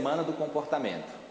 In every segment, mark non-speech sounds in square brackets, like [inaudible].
Semana do Comportamento.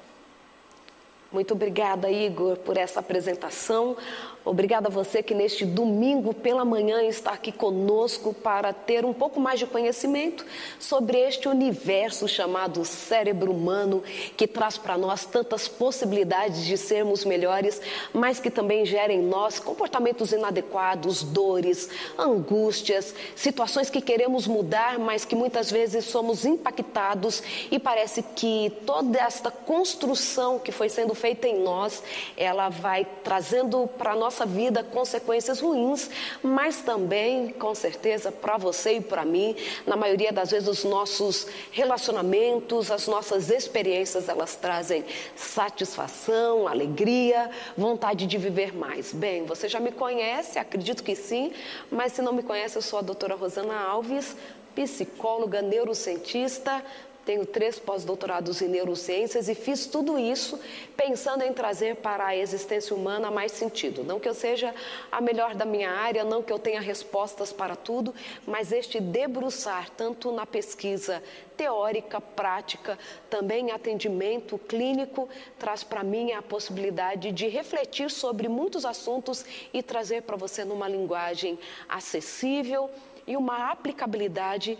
Muito obrigada, Igor, por essa apresentação. Obrigada a você que neste domingo pela manhã está aqui conosco para ter um pouco mais de conhecimento sobre este universo chamado cérebro humano, que traz para nós tantas possibilidades de sermos melhores, mas que também gera em nós comportamentos inadequados, dores, angústias, situações que queremos mudar, mas que muitas vezes somos impactados e parece que toda esta construção que foi sendo feita em nós, ela vai trazendo para nós nossa vida consequências ruins, mas também, com certeza, para você e para mim, na maioria das vezes, os nossos relacionamentos, as nossas experiências, elas trazem satisfação, alegria, vontade de viver mais. Bem, você já me conhece, acredito que sim, mas se não me conhece, eu sou a doutora Rosana Alves, psicóloga, neurocientista, tenho três pós-doutorados em neurociências e fiz tudo isso pensando em trazer para a existência humana mais sentido. Não que eu seja a melhor da minha área, não que eu tenha respostas para tudo, mas este debruçar tanto na pesquisa teórica, prática, também atendimento clínico, traz para mim a possibilidade de refletir sobre muitos assuntos e trazer para você numa linguagem acessível e uma aplicabilidade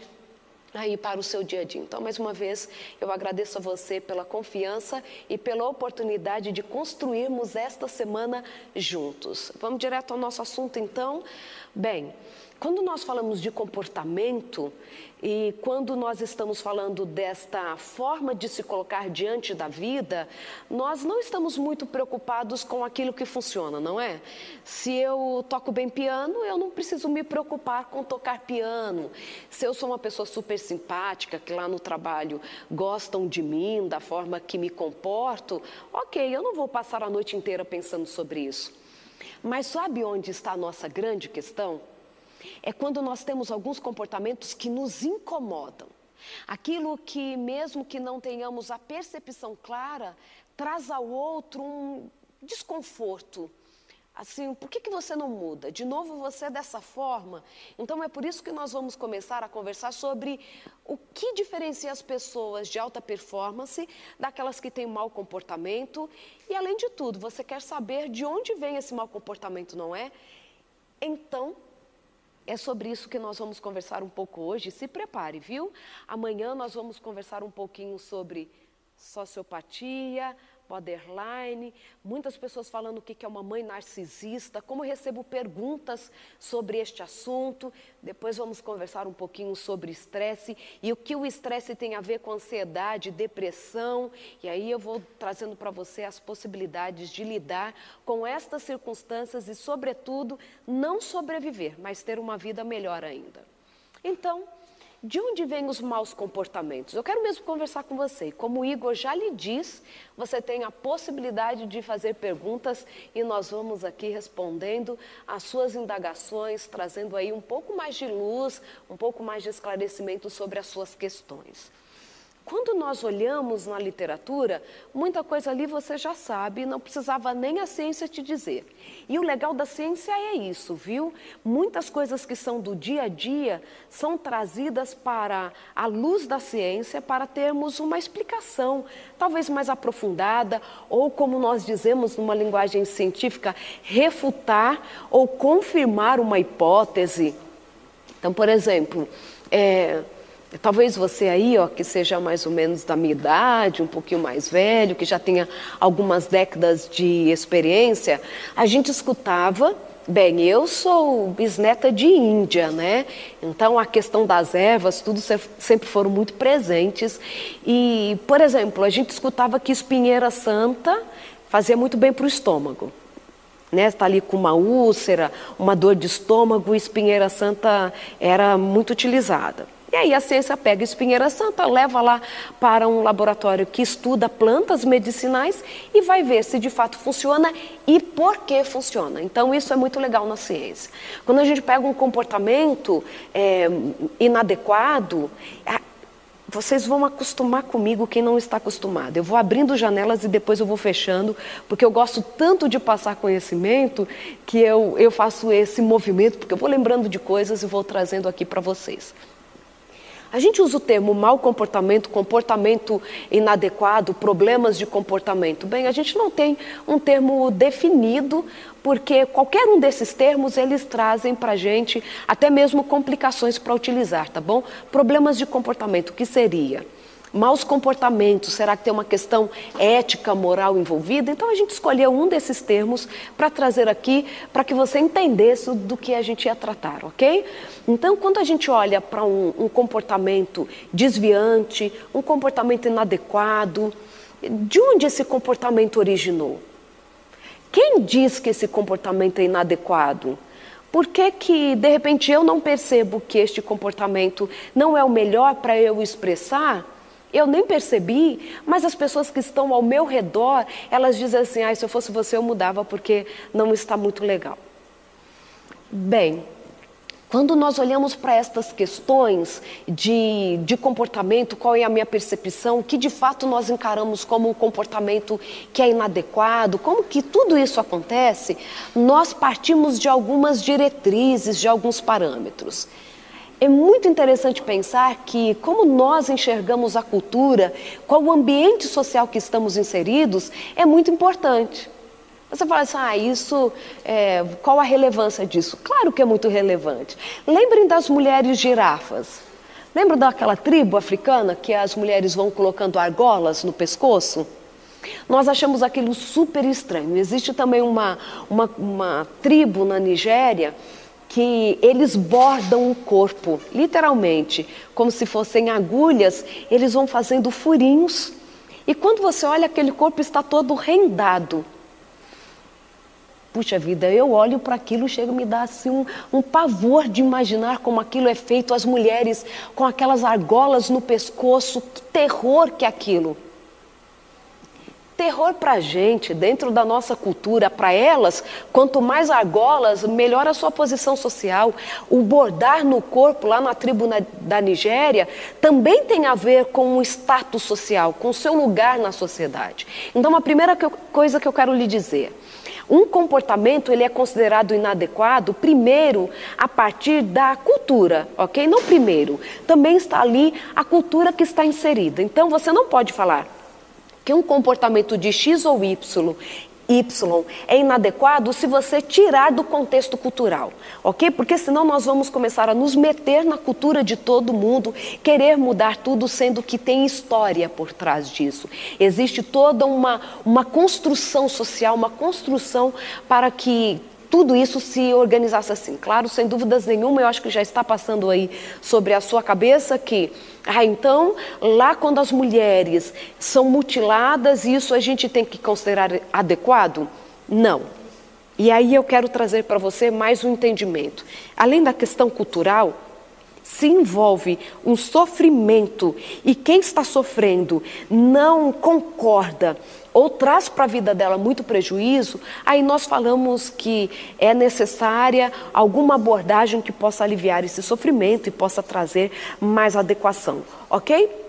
aí para o seu dia a dia. Então, mais uma vez, eu agradeço a você pela confiança e pela oportunidade de construirmos esta semana juntos. Vamos direto ao nosso assunto, então? Bem, quando nós falamos de comportamento e quando nós estamos falando desta forma de se colocar diante da vida, nós não estamos muito preocupados com aquilo que funciona, não é? Se eu toco bem piano, eu não preciso me preocupar com tocar piano. Se eu sou uma pessoa super simpática, que lá no trabalho gostam de mim, da forma que me comporto, ok, eu não vou passar a noite inteira pensando sobre isso. Mas sabe onde está a nossa grande questão? É quando nós temos alguns comportamentos que nos incomodam. Aquilo que, mesmo que não tenhamos a percepção clara, traz ao outro um desconforto. Assim, por que, que você não muda? De novo você é dessa forma? Então é por isso que nós vamos começar a conversar sobre o que diferencia as pessoas de alta performance daquelas que têm mau comportamento. E além de tudo, você quer saber de onde vem esse mau comportamento, não é? Então, é sobre isso que nós vamos conversar um pouco hoje. Se prepare, viu? Amanhã nós vamos conversar um pouquinho sobre sociopatia, borderline, muitas pessoas falando o que é uma mãe narcisista, como recebo perguntas sobre este assunto. Depois vamos conversar um pouquinho sobre estresse e o que o estresse tem a ver com ansiedade, depressão. E aí eu vou trazendo para você as possibilidades de lidar com estas circunstâncias e, sobretudo, não sobreviver, mas ter uma vida melhor ainda. Então, de onde vêm os maus comportamentos? Eu quero mesmo conversar com você. Como o Igor já lhe diz, você tem a possibilidade de fazer perguntas e nós vamos aqui respondendo às suas indagações, trazendo aí um pouco mais de luz, um pouco mais de esclarecimento sobre as suas questões. Quando nós olhamos na literatura, muita coisa ali você já sabe, não precisava nem a ciência te dizer. E o legal da ciência é isso, viu? Muitas coisas que são do dia a dia são trazidas para a luz da ciência para termos uma explicação, talvez mais aprofundada, ou como nós dizemos numa linguagem científica, refutar ou confirmar uma hipótese. Então, por exemplo, é, Talvez você aí, ó, que seja mais ou menos da minha idade, um pouquinho mais velho, que já tenha algumas décadas de experiência, a gente escutava Bem, eu sou bisneta de Índia, né? Então a questão das ervas, tudo sempre foram muito presentes. E, por exemplo, a gente escutava que espinheira santa fazia muito bem para o estômago. Né? Está ali com uma úlcera, uma dor de estômago, espinheira santa era muito utilizada. E aí a ciência pega espinheira santa, leva lá para um laboratório que estuda plantas medicinais e vai ver se de fato funciona e por que funciona. Então isso é muito legal na ciência. Quando a gente pega um comportamento é, inadequado, vocês vão acostumar comigo quem não está acostumado. Eu vou abrindo janelas e depois eu vou fechando, porque eu gosto tanto de passar conhecimento que eu, eu faço esse movimento, porque eu vou lembrando de coisas e vou trazendo aqui para vocês. A gente usa o termo mau comportamento, comportamento inadequado, problemas de comportamento. Bem, a gente não tem um termo definido, porque qualquer um desses termos eles trazem para a gente até mesmo complicações para utilizar, tá bom? Problemas de comportamento, o que seria? Maus comportamentos, será que tem uma questão ética, moral envolvida? Então a gente escolheu um desses termos para trazer aqui para que você entendesse do que a gente ia tratar, ok? Então, quando a gente olha para um, um comportamento desviante, um comportamento inadequado, de onde esse comportamento originou? Quem diz que esse comportamento é inadequado? Por que, que, de repente, eu não percebo que este comportamento não é o melhor para eu expressar? Eu nem percebi, mas as pessoas que estão ao meu redor, elas dizem assim: ah, se eu fosse você, eu mudava porque não está muito legal. Bem, quando nós olhamos para estas questões de, de comportamento, qual é a minha percepção, o que de fato nós encaramos como um comportamento que é inadequado, como que tudo isso acontece, nós partimos de algumas diretrizes, de alguns parâmetros. É muito interessante pensar que, como nós enxergamos a cultura, qual o ambiente social que estamos inseridos, é muito importante. Você fala assim, ah, isso, é, qual a relevância disso? Claro que é muito relevante. Lembrem das mulheres girafas. Lembra daquela tribo africana que as mulheres vão colocando argolas no pescoço? Nós achamos aquilo super estranho. Existe também uma, uma, uma tribo na Nigéria que eles bordam o corpo, literalmente, como se fossem agulhas, eles vão fazendo furinhos. E quando você olha, aquele corpo está todo rendado. Puxa vida, eu olho para aquilo e chega a me dar assim um, um pavor de imaginar como aquilo é feito, as mulheres com aquelas argolas no pescoço, que terror que é aquilo. Terror para a gente, dentro da nossa cultura, para elas, quanto mais argolas, melhor a sua posição social. O bordar no corpo, lá na tribo na, da Nigéria, também tem a ver com o status social, com o seu lugar na sociedade. Então, a primeira que eu, coisa que eu quero lhe dizer. Um comportamento ele é considerado inadequado primeiro a partir da cultura, ok? Não primeiro. Também está ali a cultura que está inserida. Então você não pode falar que um comportamento de X ou Y Y é inadequado se você tirar do contexto cultural, ok? Porque senão nós vamos começar a nos meter na cultura de todo mundo, querer mudar tudo, sendo que tem história por trás disso. Existe toda uma, uma construção social, uma construção para que tudo isso se organizasse assim. Claro, sem dúvidas nenhuma, eu acho que já está passando aí sobre a sua cabeça que, ah, então, lá quando as mulheres são mutiladas, isso a gente tem que considerar adequado? Não. E aí eu quero trazer para você mais um entendimento. Além da questão cultural, se envolve um sofrimento e quem está sofrendo não concorda ou traz para a vida dela muito prejuízo, aí nós falamos que é necessária alguma abordagem que possa aliviar esse sofrimento e possa trazer mais adequação, ok?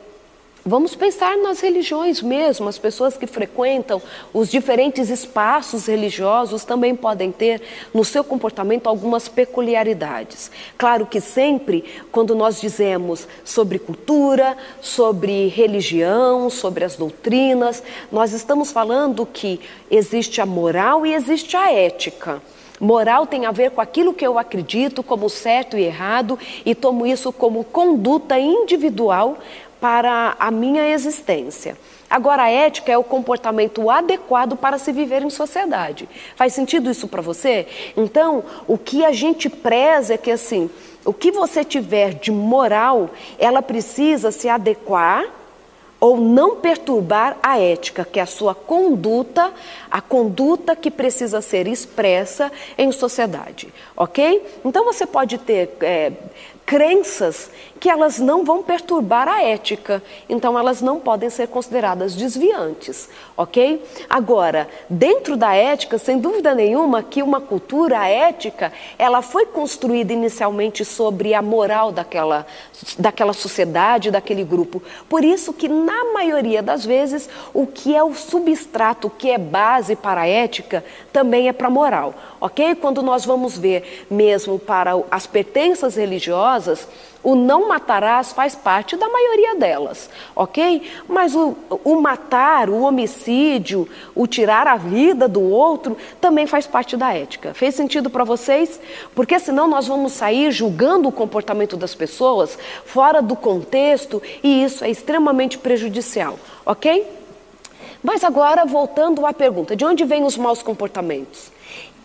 Vamos pensar nas religiões mesmo, as pessoas que frequentam os diferentes espaços religiosos também podem ter no seu comportamento algumas peculiaridades. Claro que sempre, quando nós dizemos sobre cultura, sobre religião, sobre as doutrinas, nós estamos falando que existe a moral e existe a ética. Moral tem a ver com aquilo que eu acredito como certo e errado e tomo isso como conduta individual para a minha existência. Agora, a ética é o comportamento adequado para se viver em sociedade. Faz sentido isso para você? Então, o que a gente preza é que, assim, o que você tiver de moral, ela precisa se adequar ou não perturbar a ética, que é a sua conduta, a conduta que precisa ser expressa em sociedade, ok? Então você pode ter é, crenças que elas não vão perturbar a ética, então elas não podem ser consideradas desviantes, ok? Agora, dentro da ética, sem dúvida nenhuma, que uma cultura ética, ela foi construída inicialmente sobre a moral daquela, daquela sociedade, daquele grupo. Por isso que, na maioria das vezes, o que é o substrato, o que é base para a ética, também é para a moral, ok? Quando nós vamos ver mesmo para as pertenças religiosas, religiosas, o não matarás faz parte da maioria delas, ok? Mas o, o, matar, o homicídio, o tirar a vida do outro também faz parte da ética. Fez sentido para vocês? Porque senão nós vamos sair julgando o comportamento das pessoas fora do contexto e isso é extremamente prejudicial, ok? Mas agora voltando à pergunta: de onde vêm os maus comportamentos?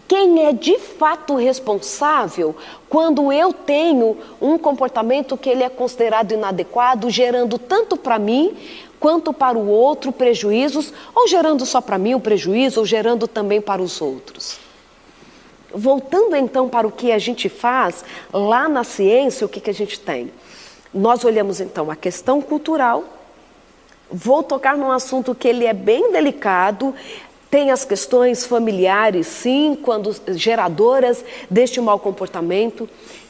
Quem é de fato responsável quando eu tenho um comportamento que ele é considerado inadequado, gerando tanto para mim quanto para o outro prejuízos, ou gerando só para mim o prejuízo, ou gerando também para os outros? Voltando então para o que a gente faz lá na ciência, o que, que a gente tem? Nós olhamos então a questão cultural, vou tocar num assunto que ele é bem delicado, tem as questões familiares, sim, quando geradoras deste mau comportamento.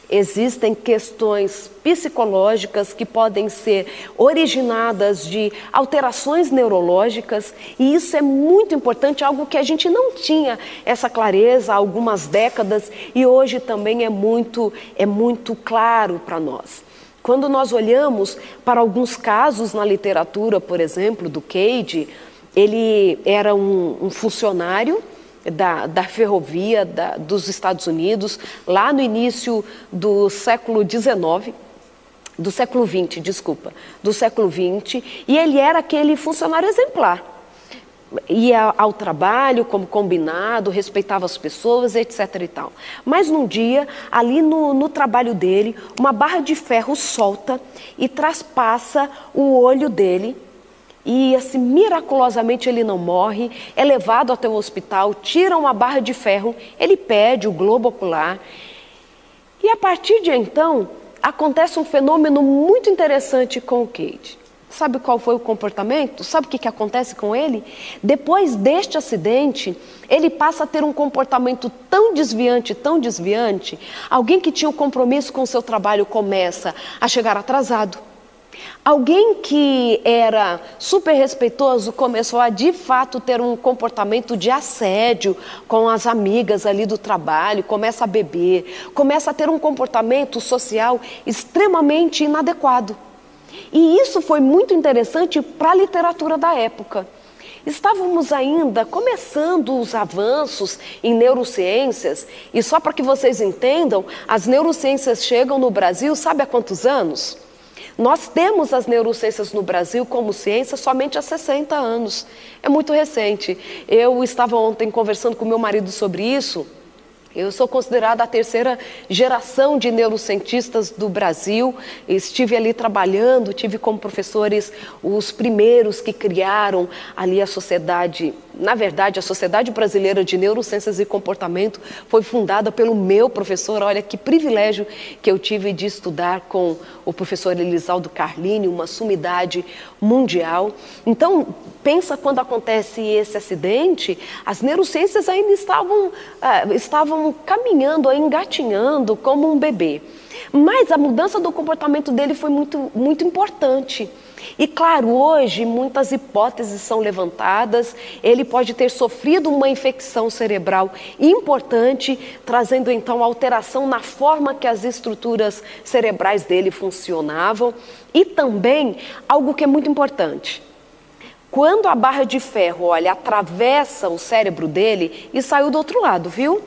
Existem questões psicológicas que podem ser originadas de alterações neurológicas, e isso é muito importante, algo que a gente não tinha essa clareza há algumas décadas e hoje também é muito, é muito claro para nós. Quando nós olhamos para alguns casos na literatura, por exemplo, do Cade, ele era um, um funcionário da, da ferrovia da, dos Estados Unidos, lá no início do século XIX, do século XX, desculpa, do século XX, e ele era aquele funcionário exemplar. Ia ao trabalho como combinado, respeitava as pessoas, etc. e tal. Mas num dia, ali no, no trabalho dele, uma barra de ferro solta e traspassa o olho dele e assim, miraculosamente ele não morre, é levado até o hospital, tiram uma barra de ferro, ele pede o globo ocular. E a partir de então, acontece um fenômeno muito interessante com o Kate. Sabe qual foi o comportamento? Sabe o que, que acontece com ele? Depois deste acidente, ele passa a ter um comportamento tão desviante, tão desviante. Alguém que tinha um compromisso com o seu trabalho começa a chegar atrasado Alguém que era super respeitoso começou a de fato ter um comportamento de assédio com as amigas ali do trabalho, começa a beber, começa a ter um comportamento social extremamente inadequado. E isso foi muito interessante para a literatura da época. Estávamos ainda começando os avanços em neurociências, e só para que vocês entendam, as neurociências chegam no Brasil, sabe há quantos anos? Nós temos as neurociências no Brasil como ciência somente há 60 anos. É muito recente. Eu estava ontem conversando com meu marido sobre isso. Eu sou considerada a terceira geração de neurocientistas do Brasil. Estive ali trabalhando, tive como professores os primeiros que criaram ali a sociedade. Na verdade, a Sociedade Brasileira de Neurociências e Comportamento foi fundada pelo meu professor. Olha que privilégio que eu tive de estudar com o professor Elisaldo Carlini, uma sumidade mundial. Então, pensa quando acontece esse acidente, as neurociências ainda estavam, uh, estavam caminhando, engatinhando como um bebê. Mas a mudança do comportamento dele foi muito, muito importante. E claro, hoje muitas hipóteses são levantadas. Ele pode ter sofrido uma infecção cerebral importante, trazendo então alteração na forma que as estruturas cerebrais dele funcionavam. E também algo que é muito importante: quando a barra de ferro, olha, atravessa o cérebro dele e saiu do outro lado, viu?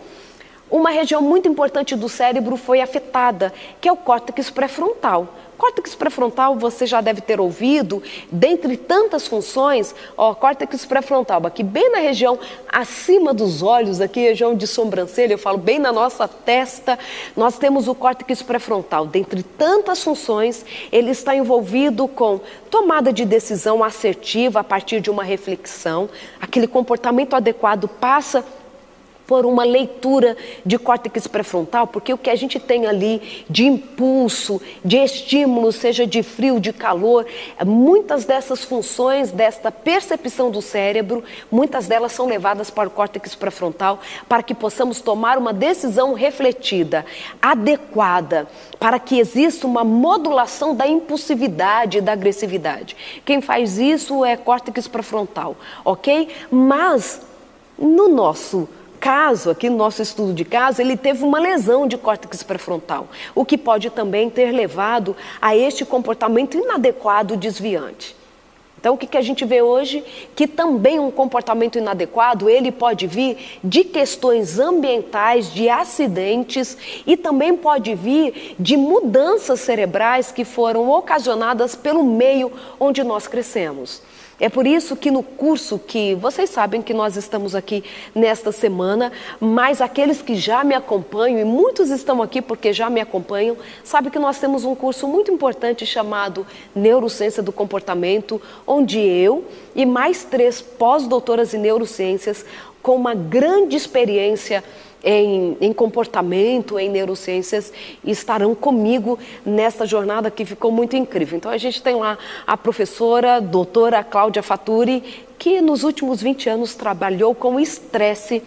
Uma região muito importante do cérebro foi afetada, que é o córtex pré-frontal. Córtex pré-frontal você já deve ter ouvido, dentre tantas funções, ó, córtex pré-frontal, aqui bem na região acima dos olhos, aqui região de sobrancelha, eu falo bem na nossa testa, nós temos o córtex pré-frontal. Dentre tantas funções, ele está envolvido com tomada de decisão assertiva a partir de uma reflexão, aquele comportamento adequado passa por uma leitura de córtex pré-frontal, porque o que a gente tem ali de impulso, de estímulo, seja de frio, de calor, muitas dessas funções, desta percepção do cérebro, muitas delas são levadas para o córtex pré-frontal para que possamos tomar uma decisão refletida, adequada, para que exista uma modulação da impulsividade e da agressividade. Quem faz isso é córtex pré-frontal, ok? Mas no nosso caso, aqui no nosso estudo de caso, ele teve uma lesão de córtex pré-frontal, o que pode também ter levado a este comportamento inadequado desviante. Então, o que, que a gente vê hoje? Que também um comportamento inadequado, ele pode vir de questões ambientais, de acidentes e também pode vir de mudanças cerebrais que foram ocasionadas pelo meio onde nós crescemos. É por isso que no curso que vocês sabem que nós estamos aqui nesta semana, mas aqueles que já me acompanham, e muitos estão aqui porque já me acompanham, sabem que nós temos um curso muito importante chamado Neurociência do Comportamento, onde eu e mais três pós-doutoras em neurociências, com uma grande experiência em, em, comportamento, em neurociências, estarão comigo nesta jornada que ficou muito incrível. Então, a gente tem lá a professora, doutora Cláudia Faturi, que nos últimos 20 anos trabalhou com estresse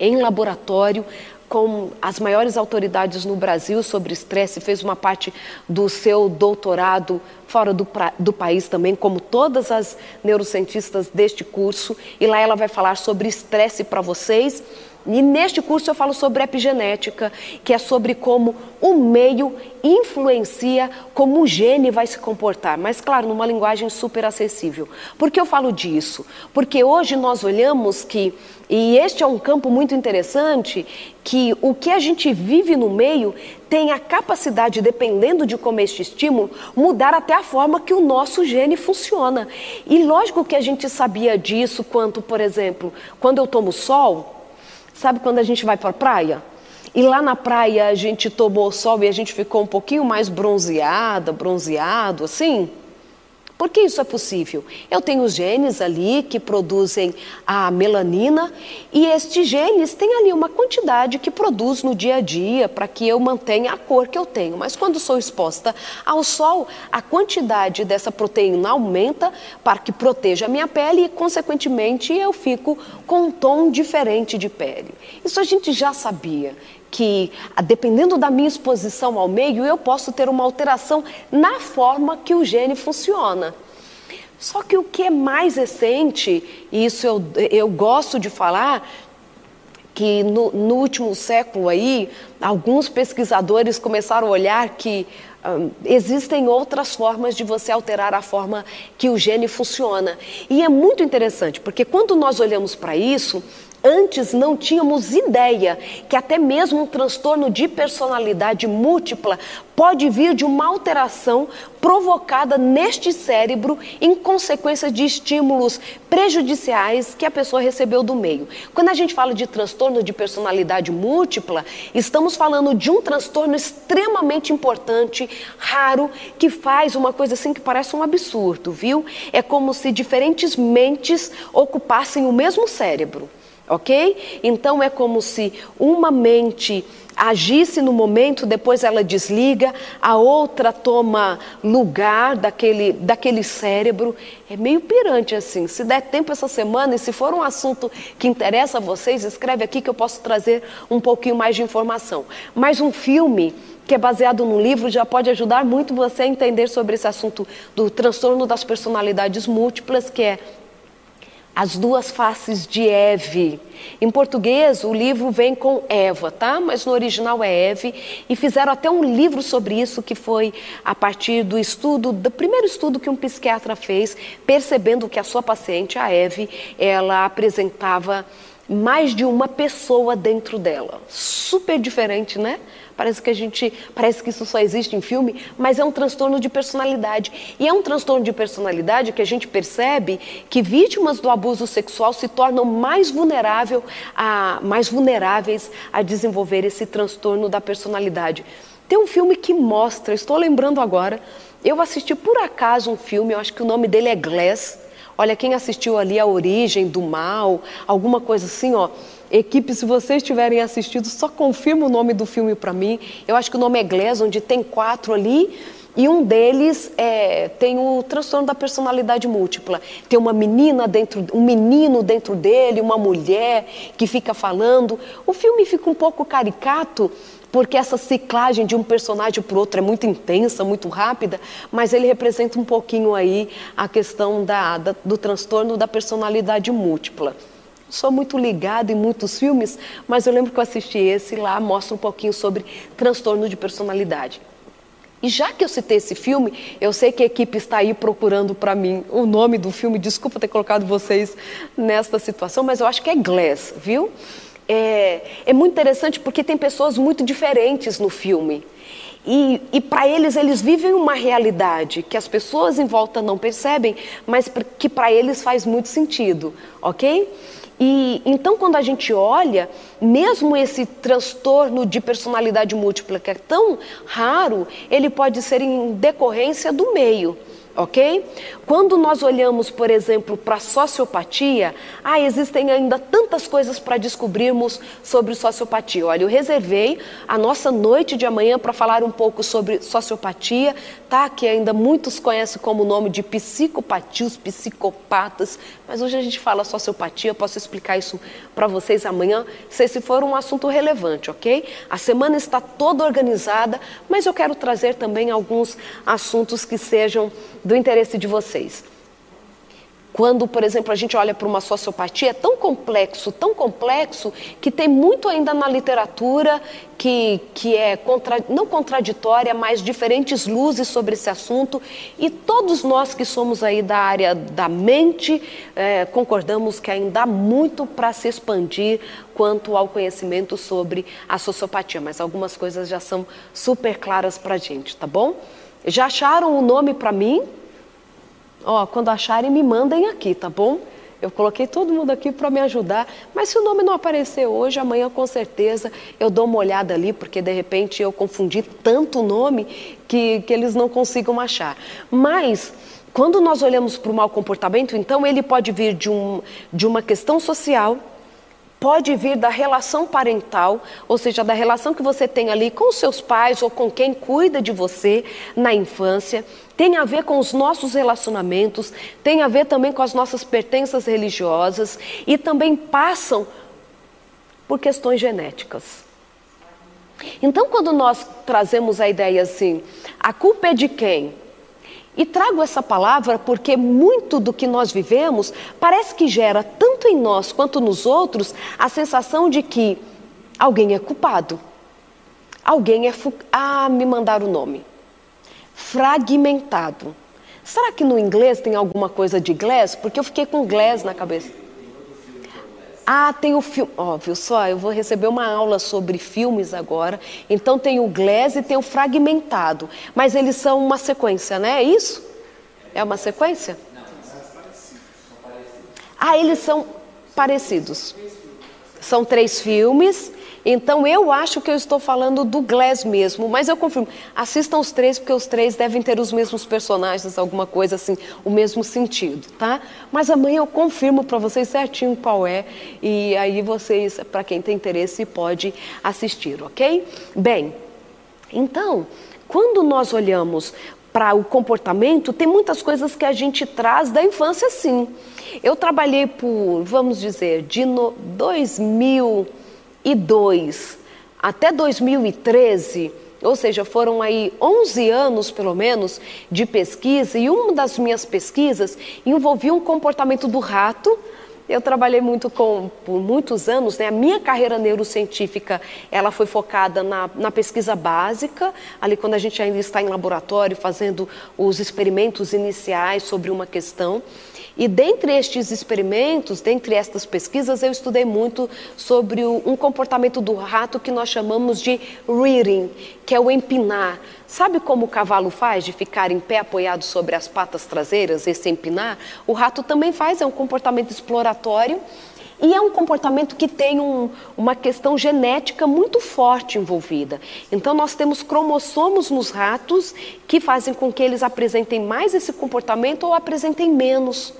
em laboratório, com as maiores autoridades no Brasil sobre estresse, fez uma parte do seu doutorado fora do, do, país também, como todas as neurocientistas deste curso, e lá ela vai falar sobre estresse para vocês e neste curso eu falo sobre epigenética, que é sobre como o meio influencia como o gene vai se comportar, mas claro, numa linguagem super acessível. Por que eu falo disso? Porque hoje nós olhamos que, e este é um campo muito interessante, que o que a gente vive no meio tem a capacidade, dependendo de como este estímulo, mudar até a forma que o nosso gene funciona. E lógico que a gente sabia disso quanto, por exemplo, quando eu tomo sol, Sabe quando a gente vai para a praia? E lá na praia a gente tomou sol e a gente ficou um pouquinho mais bronzeada, bronzeado, assim? Por que isso é possível? Eu tenho genes ali que produzem a melanina e estes genes têm ali uma quantidade que produz no dia a dia para que eu mantenha a cor que eu tenho. Mas quando sou exposta ao sol, a quantidade dessa proteína aumenta para que proteja a minha pele e, consequentemente, eu fico com um tom diferente de pele. Isso a gente já sabia que, dependendo da minha exposição ao meio, eu posso ter uma alteração na forma que o gene funciona. Só que o que é mais recente, e isso eu, eu gosto de falar, que no, no último século aí, alguns pesquisadores começaram a olhar que um, existem outras formas de você alterar a forma que o gene funciona. E é muito interessante, porque quando nós olhamos para isso, Antes não tínhamos ideia que até mesmo um transtorno de personalidade múltipla pode vir de uma alteração provocada neste cérebro em consequência de estímulos prejudiciais que a pessoa recebeu do meio. Quando a gente fala de transtorno de personalidade múltipla, estamos falando de um transtorno extremamente importante, raro, que faz uma coisa assim que parece um absurdo, viu? É como se diferentes mentes ocupassem o mesmo cérebro ok? Então é como se uma mente agisse no momento, depois ela desliga, a outra toma lugar daquele, daquele cérebro. É meio pirante assim. Se der tempo essa semana e se for um assunto que interessa a vocês, escreve aqui que eu posso trazer um pouquinho mais de informação. Mas um filme que é baseado no livro já pode ajudar muito você a entender sobre esse assunto do transtorno das personalidades múltiplas, que é as duas faces de Eve. Em português, o livro vem com Eva, tá? Mas no original é Eve. E fizeram até um livro sobre isso, que foi a partir do estudo, do primeiro estudo que um psiquiatra fez, percebendo que a sua paciente, a Eve, ela apresentava mais de uma pessoa dentro dela. Super diferente, né? Parece que a gente, parece que isso só existe em filme, mas é um transtorno de personalidade. E é um transtorno de personalidade que a gente percebe que vítimas do abuso sexual se tornam mais vulnerável a, mais vulneráveis a desenvolver esse transtorno da personalidade. Tem um filme que mostra, estou lembrando agora, eu assisti por acaso um filme, eu acho que o nome dele é Glass. Olha, quem assistiu ali A Origem do Mal, alguma coisa assim, ó. Equipe, se vocês tiverem assistido, só confirma o nome do filme para mim. Eu acho que o nome é Glass, onde tem quatro ali. E um deles é, tem o transtorno da personalidade múltipla. Tem uma menina dentro, um menino dentro dele, uma mulher que fica falando. O filme fica um pouco caricato, porque essa ciclagem de um personagem para o outro é muito intensa, muito rápida, mas ele representa um pouquinho aí a questão da, da, do transtorno da personalidade múltipla. Sou muito ligada em muitos filmes, mas eu lembro que eu assisti esse lá, mostra um pouquinho sobre transtorno de personalidade. E já que eu citei esse filme, eu sei que a equipe está aí procurando para mim o nome do filme. Desculpa ter colocado vocês nesta situação, mas eu acho que é Glass, viu? É, é muito interessante porque tem pessoas muito diferentes no filme. E, e para eles, eles vivem uma realidade que as pessoas em volta não percebem, mas que para eles faz muito sentido, ok? E então, quando a gente olha, mesmo esse transtorno de personalidade múltipla, que é tão raro, ele pode ser em decorrência do meio ok? Quando nós olhamos, por exemplo, para a sociopatia, ah, existem ainda tantas coisas para descobrirmos sobre sociopatia. Olha, eu reservei a nossa noite de amanhã para falar um pouco sobre sociopatia, tá? Que ainda muitos conhecem como o nome de psicopatia, os psicopatas, mas hoje a gente fala sociopatia, posso explicar isso para vocês amanhã, se esse for um assunto relevante, ok? A semana está toda organizada, mas eu quero trazer também alguns assuntos que sejam do interesse de vocês. Quando, por exemplo, a gente olha para uma sociopatia, é tão complexo, tão complexo, que tem muito ainda na literatura que, que é contra, não contraditória, mas diferentes luzes sobre esse assunto. E todos nós que somos aí da área da mente, é, concordamos que ainda há muito para se expandir quanto ao conhecimento sobre a sociopatia. Mas algumas coisas já são super claras para a gente, tá bom? Já acharam o nome para mim? Ó, quando acharem, me mandem aqui, tá bom? Eu coloquei todo mundo aqui para me ajudar, mas se o nome não aparecer hoje, amanhã com certeza eu dou uma olhada ali, porque de repente eu confundi tanto nome que, que eles não consigam achar. Mas quando nós olhamos para o mau comportamento, então ele pode vir de, um, de uma questão social, pode vir da relação parental, ou seja, da relação que você tem ali com seus pais ou com quem cuida de você na infância, tem a ver com os nossos relacionamentos, tem a ver também com as nossas pertenças religiosas e também passam por questões genéticas. Então, quando nós trazemos a ideia assim, a culpa é de quem? E trago essa palavra porque muito do que nós vivemos parece que gera, tanto em nós quanto nos outros, a sensação de que alguém é culpado. Alguém é. Fu... Ah, me mandaram o nome. Fragmentado. Será que no inglês tem alguma coisa de glass? Porque eu fiquei com glass na cabeça. Ah, tem o filme. Óbvio, só eu vou receber uma aula sobre filmes agora. Então tem o Glass e tem o Fragmentado. Mas eles são uma sequência, né? É isso? É uma sequência? Ah, eles são parecidos. São três filmes então eu acho que eu estou falando do Glass mesmo, mas eu confirmo. Assistam os três, porque os três devem ter os mesmos personagens, alguma coisa assim, o mesmo sentido, tá? Mas amanhã eu confirmo para vocês certinho qual é, e aí vocês, para quem tem interesse, pode assistir, ok? Bem, então, quando nós olhamos para o comportamento, tem muitas coisas que a gente traz da infância, sim. Eu trabalhei por, vamos dizer, de no 2000 2002 até 2013, ou seja, foram aí 11 anos pelo menos de pesquisa, e uma das minhas pesquisas envolvia um comportamento do rato. Eu trabalhei muito com, por muitos anos, né? A minha carreira neurocientífica, ela foi focada na, na pesquisa básica, ali quando a gente ainda está em laboratório, fazendo os experimentos iniciais sobre uma questão. E dentre estes experimentos, dentre estas pesquisas, eu estudei muito sobre o, um comportamento do rato que nós chamamos de rearing, que é o empinar. Sabe como o cavalo faz de ficar em pé apoiado sobre as patas traseiras, esse empinar? O rato também faz, é um comportamento exploratório e é um comportamento que tem um, uma questão genética muito forte envolvida. Então, nós temos cromossomos nos ratos que fazem com que eles apresentem mais esse comportamento ou apresentem menos.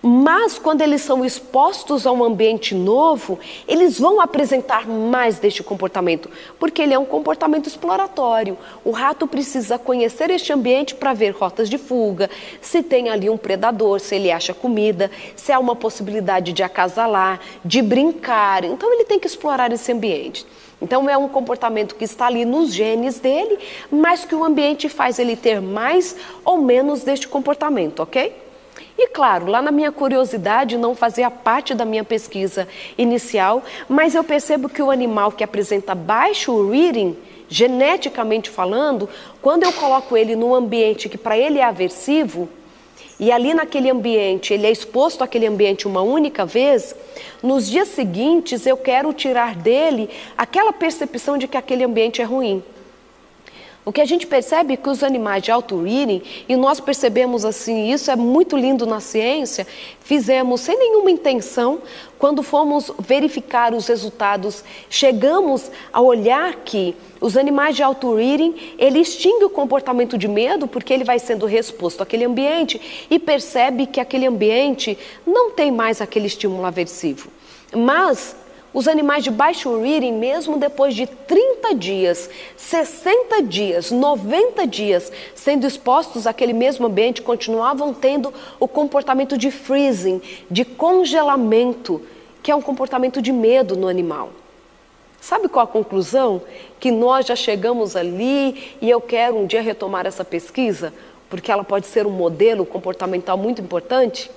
Mas quando eles são expostos a um ambiente novo, eles vão apresentar mais deste comportamento, porque ele é um comportamento exploratório. O rato precisa conhecer este ambiente para ver rotas de fuga, se tem ali um predador, se ele acha comida, se há uma possibilidade de acasalar, de brincar. Então ele tem que explorar esse ambiente. Então é um comportamento que está ali nos genes dele, mas que o ambiente faz ele ter mais ou menos deste comportamento, ok? E claro, lá na minha curiosidade não fazia parte da minha pesquisa inicial, mas eu percebo que o animal que apresenta baixo reading, geneticamente falando, quando eu coloco ele num ambiente que para ele é aversivo, e ali naquele ambiente, ele é exposto àquele ambiente uma única vez, nos dias seguintes eu quero tirar dele aquela percepção de que aquele ambiente é ruim. O que a gente percebe é que os animais de alto reading, e nós percebemos assim, isso é muito lindo na ciência, fizemos sem nenhuma intenção, quando fomos verificar os resultados, chegamos a olhar que os animais de alto reading, ele extingue o comportamento de medo porque ele vai sendo resposto àquele ambiente e percebe que aquele ambiente não tem mais aquele estímulo aversivo. Mas os animais de baixo reading, mesmo depois de 30 dias, 60 dias, 90 dias sendo expostos àquele mesmo ambiente, continuavam tendo o comportamento de freezing, de congelamento, que é um comportamento de medo no animal. Sabe qual a conclusão? Que nós já chegamos ali e eu quero um dia retomar essa pesquisa, porque ela pode ser um modelo comportamental muito importante.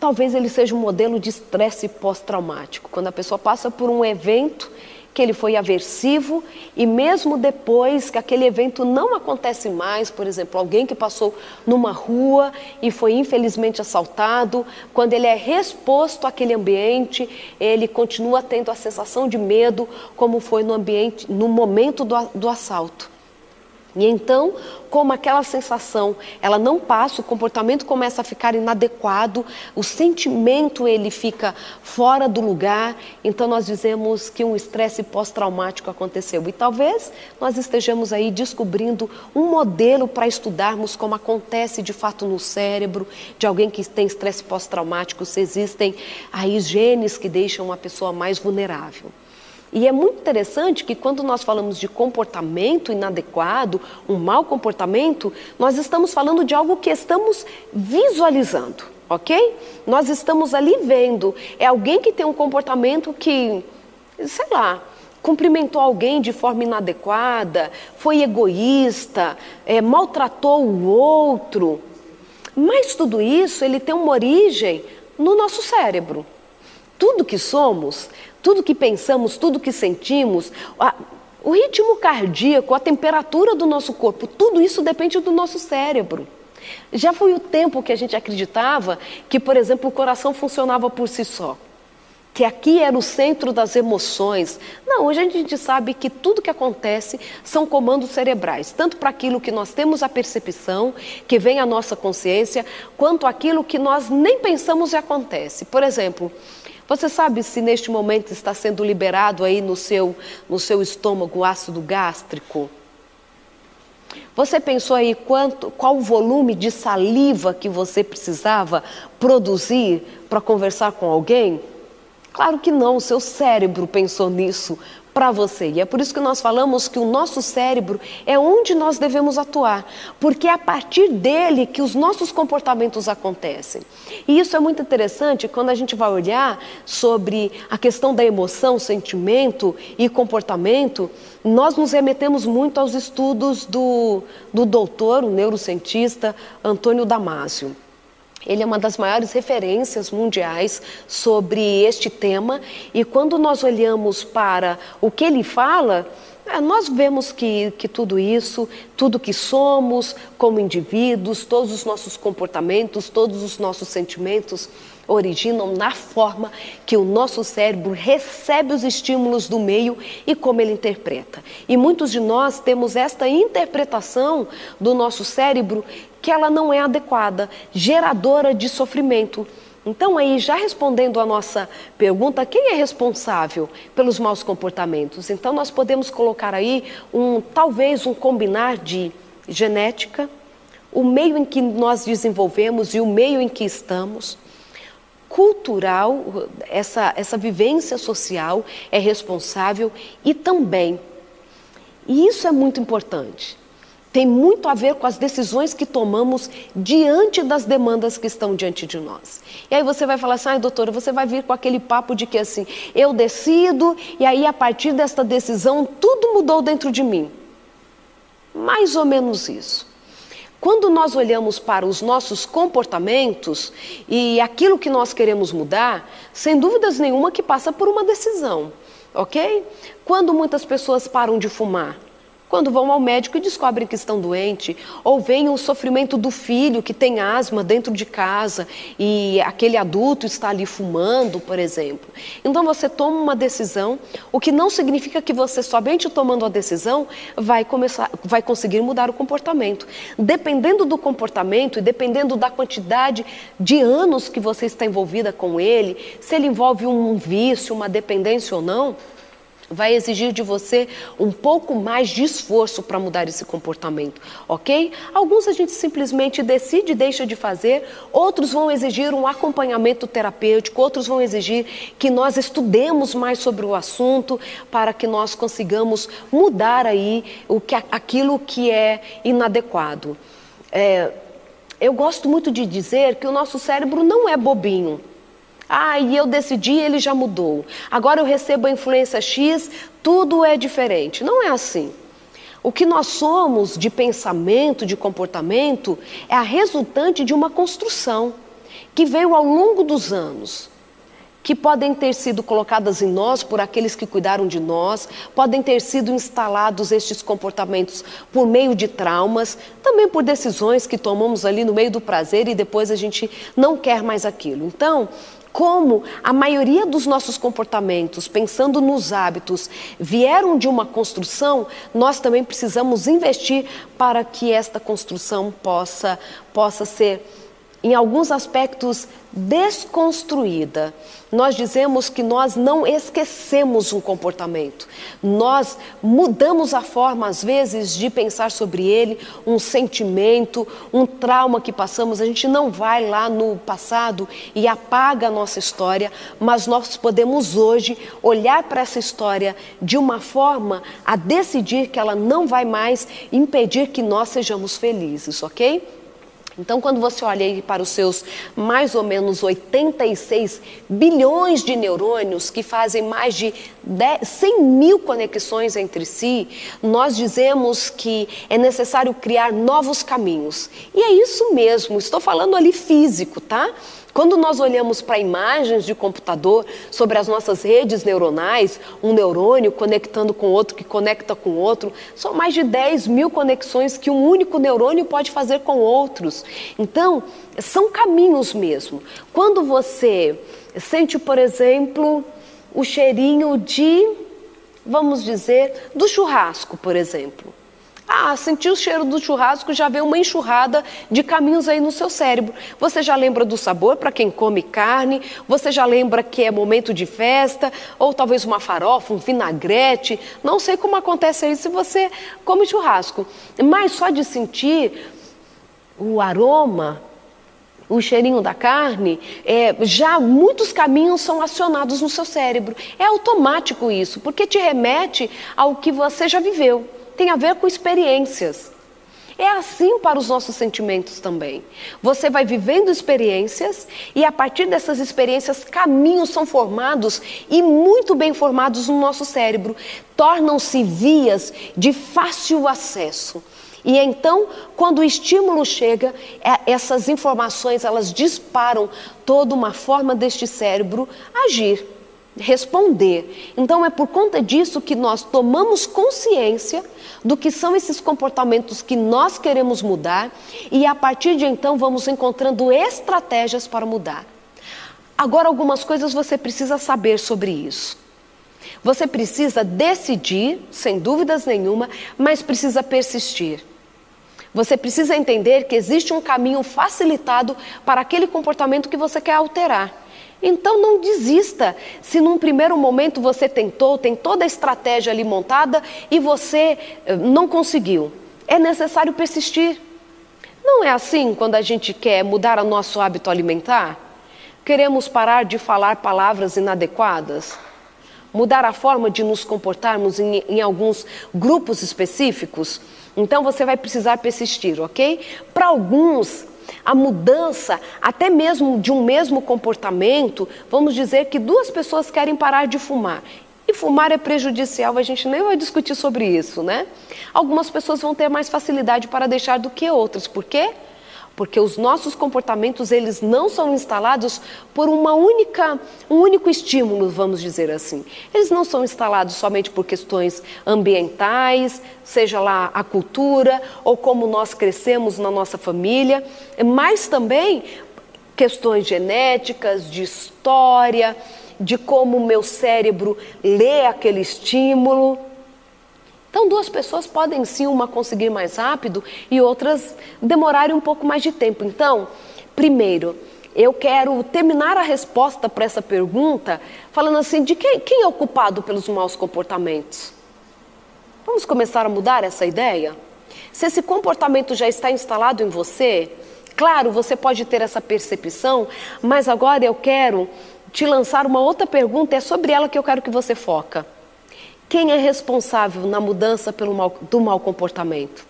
Talvez ele seja um modelo de estresse pós-traumático, quando a pessoa passa por um evento que ele foi aversivo e mesmo depois que aquele evento não acontece mais, por exemplo, alguém que passou numa rua e foi infelizmente assaltado, quando ele é resposto àquele ambiente, ele continua tendo a sensação de medo como foi no ambiente no momento do, do assalto. E então, como aquela sensação, ela não passa, o comportamento começa a ficar inadequado, o sentimento ele fica fora do lugar, então nós dizemos que um estresse pós-traumático aconteceu. E talvez nós estejamos aí descobrindo um modelo para estudarmos como acontece de fato no cérebro de alguém que tem estresse pós-traumático, se existem aí genes que deixam uma pessoa mais vulnerável. E é muito interessante que quando nós falamos de comportamento inadequado, um mau comportamento, nós estamos falando de algo que estamos visualizando, ok? Nós estamos ali vendo. É alguém que tem um comportamento que, sei lá, cumprimentou alguém de forma inadequada, foi egoísta, é, maltratou o outro. Mas tudo isso ele tem uma origem no nosso cérebro. Tudo que somos tudo que pensamos, tudo que sentimos, a, o ritmo cardíaco, a temperatura do nosso corpo, tudo isso depende do nosso cérebro. Já foi o tempo que a gente acreditava que, por exemplo, o coração funcionava por si só. Que aqui era o centro das emoções. Não, hoje a gente sabe que tudo que acontece são comandos cerebrais, tanto para aquilo que nós temos a percepção, que vem à nossa consciência, quanto aquilo que nós nem pensamos e acontece. Por exemplo, você sabe se neste momento está sendo liberado aí no seu, no seu estômago ácido gástrico? Você pensou aí quanto, qual o volume de saliva que você precisava produzir para conversar com alguém? Claro que não, o seu cérebro pensou nisso para você. E é por isso que nós falamos que o nosso cérebro é onde nós devemos atuar, porque é a partir dele que os nossos comportamentos acontecem. E isso é muito interessante quando a gente vai olhar sobre a questão da emoção, sentimento e comportamento. Nós nos remetemos muito aos estudos do, do doutor, o neurocientista Antônio Damasio. Ele é uma das maiores referências mundiais sobre este tema, e quando nós olhamos para o que ele fala, é, nós vemos que, que tudo isso, tudo que somos como indivíduos, todos os nossos comportamentos, todos os nossos sentimentos, originam na forma que o nosso cérebro recebe os estímulos do meio e como ele interpreta. E muitos de nós temos esta interpretação do nosso cérebro que ela não é adequada, geradora de sofrimento. Então, aí, já respondendo a nossa pergunta, quem é responsável pelos maus comportamentos? Então, nós podemos colocar aí um, talvez, um combinar de genética, o meio em que nós desenvolvemos e o meio em que estamos, cultural, essa, essa vivência social é responsável e também, e isso é muito importante, tem muito a ver com as decisões que tomamos diante das demandas que estão diante de nós. E aí você vai falar assim, ah, doutora, você vai vir com aquele papo de que assim, eu decido e aí a partir desta decisão tudo mudou dentro de mim. Mais ou menos isso. Quando nós olhamos para os nossos comportamentos e aquilo que nós queremos mudar, sem dúvidas nenhuma que passa por uma decisão, ok? Quando muitas pessoas param de fumar, quando vão ao médico e descobrem que estão doentes, ou vem o sofrimento do filho que tem asma dentro de casa e aquele adulto está ali fumando, por exemplo. Então você toma uma decisão, o que não significa que você somente tomando a decisão vai começar, vai conseguir mudar o comportamento. Dependendo do comportamento e dependendo da quantidade de anos que você está envolvida com ele, se ele envolve um vício, uma dependência ou não, vai exigir de você um pouco mais de esforço para mudar esse comportamento, ok? Alguns a gente simplesmente decide e deixa de fazer, outros vão exigir um acompanhamento terapêutico, outros vão exigir que nós estudemos mais sobre o assunto para que nós consigamos mudar aí o que, aquilo que é inadequado. É, eu gosto muito de dizer que o nosso cérebro não é bobinho. Ah, e eu decidi, ele já mudou. Agora eu recebo a influência X, tudo é diferente. Não é assim. O que nós somos de pensamento, de comportamento, é a resultante de uma construção que veio ao longo dos anos que podem ter sido colocadas em nós por aqueles que cuidaram de nós, podem ter sido instalados estes comportamentos por meio de traumas, também por decisões que tomamos ali no meio do prazer e depois a gente não quer mais aquilo. Então, como a maioria dos nossos comportamentos, pensando nos hábitos, vieram de uma construção, nós também precisamos investir para que esta construção possa, possa ser em alguns aspectos desconstruída. Nós dizemos que nós não esquecemos um comportamento, nós mudamos a forma, às vezes, de pensar sobre ele, um sentimento, um trauma que passamos. A gente não vai lá no passado e apaga a nossa história, mas nós podemos hoje olhar para essa história de uma forma a decidir que ela não vai mais impedir que nós sejamos felizes, ok? Então, quando você olha para os seus mais ou menos 86 bilhões de neurônios, que fazem mais de 10, 100 mil conexões entre si, nós dizemos que é necessário criar novos caminhos. E é isso mesmo, estou falando ali físico, tá? Quando nós olhamos para imagens de computador sobre as nossas redes neuronais, um neurônio conectando com outro, que conecta com outro, são mais de 10 mil conexões que um único neurônio pode fazer com outros. Então, são caminhos mesmo. Quando você sente, por exemplo, o cheirinho de, vamos dizer, do churrasco, por exemplo. Ah, sentiu o cheiro do churrasco, já vê uma enxurrada de caminhos aí no seu cérebro. Você já lembra do sabor para quem come carne, você já lembra que é momento de festa, ou talvez uma farofa, um vinagrete. Não sei como acontece aí se você come churrasco, mas só de sentir o aroma, o cheirinho da carne, é, já muitos caminhos são acionados no seu cérebro. É automático isso, porque te remete ao que você já viveu tem a ver com experiências. É assim para os nossos sentimentos também. Você vai vivendo experiências e a partir dessas experiências caminhos são formados e muito bem formados no nosso cérebro, tornam-se vias de fácil acesso. E então, quando o estímulo chega, é, essas informações elas disparam toda uma forma deste cérebro agir responder. Então é por conta disso que nós tomamos consciência do que são esses comportamentos que nós queremos mudar e a partir de então vamos encontrando estratégias para mudar. Agora algumas coisas você precisa saber sobre isso. Você precisa decidir, sem dúvidas nenhuma, mas precisa persistir. Você precisa entender que existe um caminho facilitado para aquele comportamento que você quer alterar. Então não desista. Se num primeiro momento você tentou, tem toda a estratégia ali montada e você eh, não conseguiu, é necessário persistir. Não é assim quando a gente quer mudar o nosso hábito alimentar? Queremos parar de falar palavras inadequadas? Mudar a forma de nos comportarmos em, em alguns grupos específicos? Então você vai precisar persistir, ok? Para alguns, a mudança, até mesmo de um mesmo comportamento, vamos dizer que duas pessoas querem parar de fumar. E fumar é prejudicial, a gente nem vai discutir sobre isso, né? Algumas pessoas vão ter mais facilidade para deixar do que outras. Por quê? Porque os nossos comportamentos, eles não são instalados por uma única, um único estímulo, vamos dizer assim. Eles não são instalados somente por questões ambientais, seja lá a cultura ou como nós crescemos na nossa família, mas também questões genéticas, de história, de como o meu cérebro lê aquele estímulo. Então, duas pessoas podem sim uma conseguir mais rápido e outras demorarem um pouco mais de tempo. Então, primeiro, eu quero terminar a resposta para essa pergunta falando assim: de quem, quem é o culpado pelos maus comportamentos? Vamos começar a mudar essa ideia? Se esse comportamento já está instalado em você, claro, você pode ter essa percepção, mas agora eu quero te lançar uma outra pergunta, é sobre ela que eu quero que você foca. Quem é responsável na mudança mal, do mau comportamento?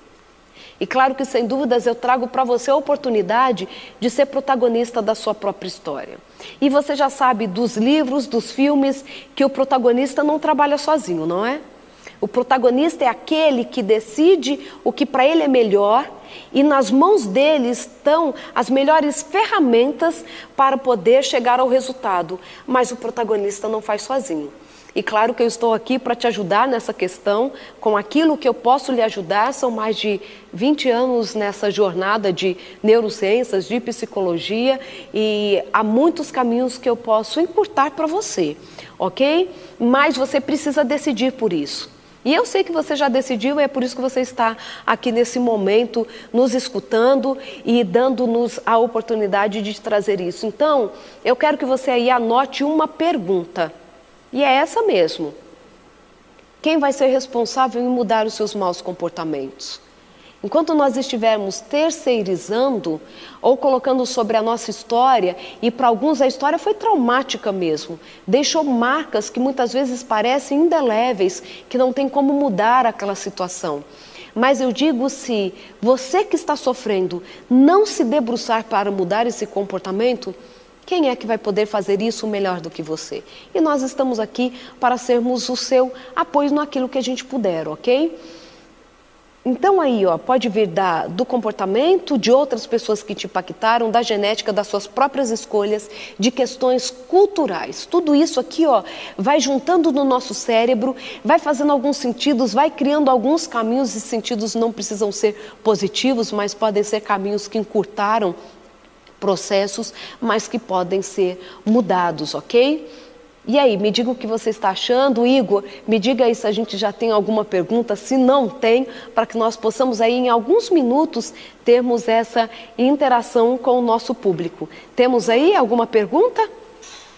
E claro que, sem dúvidas, eu trago para você a oportunidade de ser protagonista da sua própria história. E você já sabe dos livros, dos filmes, que o protagonista não trabalha sozinho, não é? O protagonista é aquele que decide o que para ele é melhor e nas mãos dele estão as melhores ferramentas para poder chegar ao resultado. Mas o protagonista não faz sozinho. E claro que eu estou aqui para te ajudar nessa questão, com aquilo que eu posso lhe ajudar. São mais de 20 anos nessa jornada de neurociências, de psicologia, e há muitos caminhos que eu posso encurtar para você, ok? Mas você precisa decidir por isso. E eu sei que você já decidiu e é por isso que você está aqui nesse momento nos escutando e dando-nos a oportunidade de trazer isso. Então, eu quero que você aí anote uma pergunta. E é essa mesmo. Quem vai ser responsável em mudar os seus maus comportamentos? Enquanto nós estivermos terceirizando ou colocando sobre a nossa história, e para alguns a história foi traumática mesmo, deixou marcas que muitas vezes parecem indeléveis, que não tem como mudar aquela situação. Mas eu digo se você que está sofrendo não se debruçar para mudar esse comportamento, quem é que vai poder fazer isso melhor do que você? E nós estamos aqui para sermos o seu apoio naquilo que a gente puder, ok? Então aí, ó, pode vir da, do comportamento de outras pessoas que te impactaram, da genética, das suas próprias escolhas, de questões culturais. Tudo isso aqui, ó, vai juntando no nosso cérebro, vai fazendo alguns sentidos, vai criando alguns caminhos e sentidos não precisam ser positivos, mas podem ser caminhos que encurtaram processos, mas que podem ser mudados, ok? E aí, me diga o que você está achando, Igor. Me diga aí se a gente já tem alguma pergunta, se não tem, para que nós possamos aí em alguns minutos termos essa interação com o nosso público. Temos aí alguma pergunta?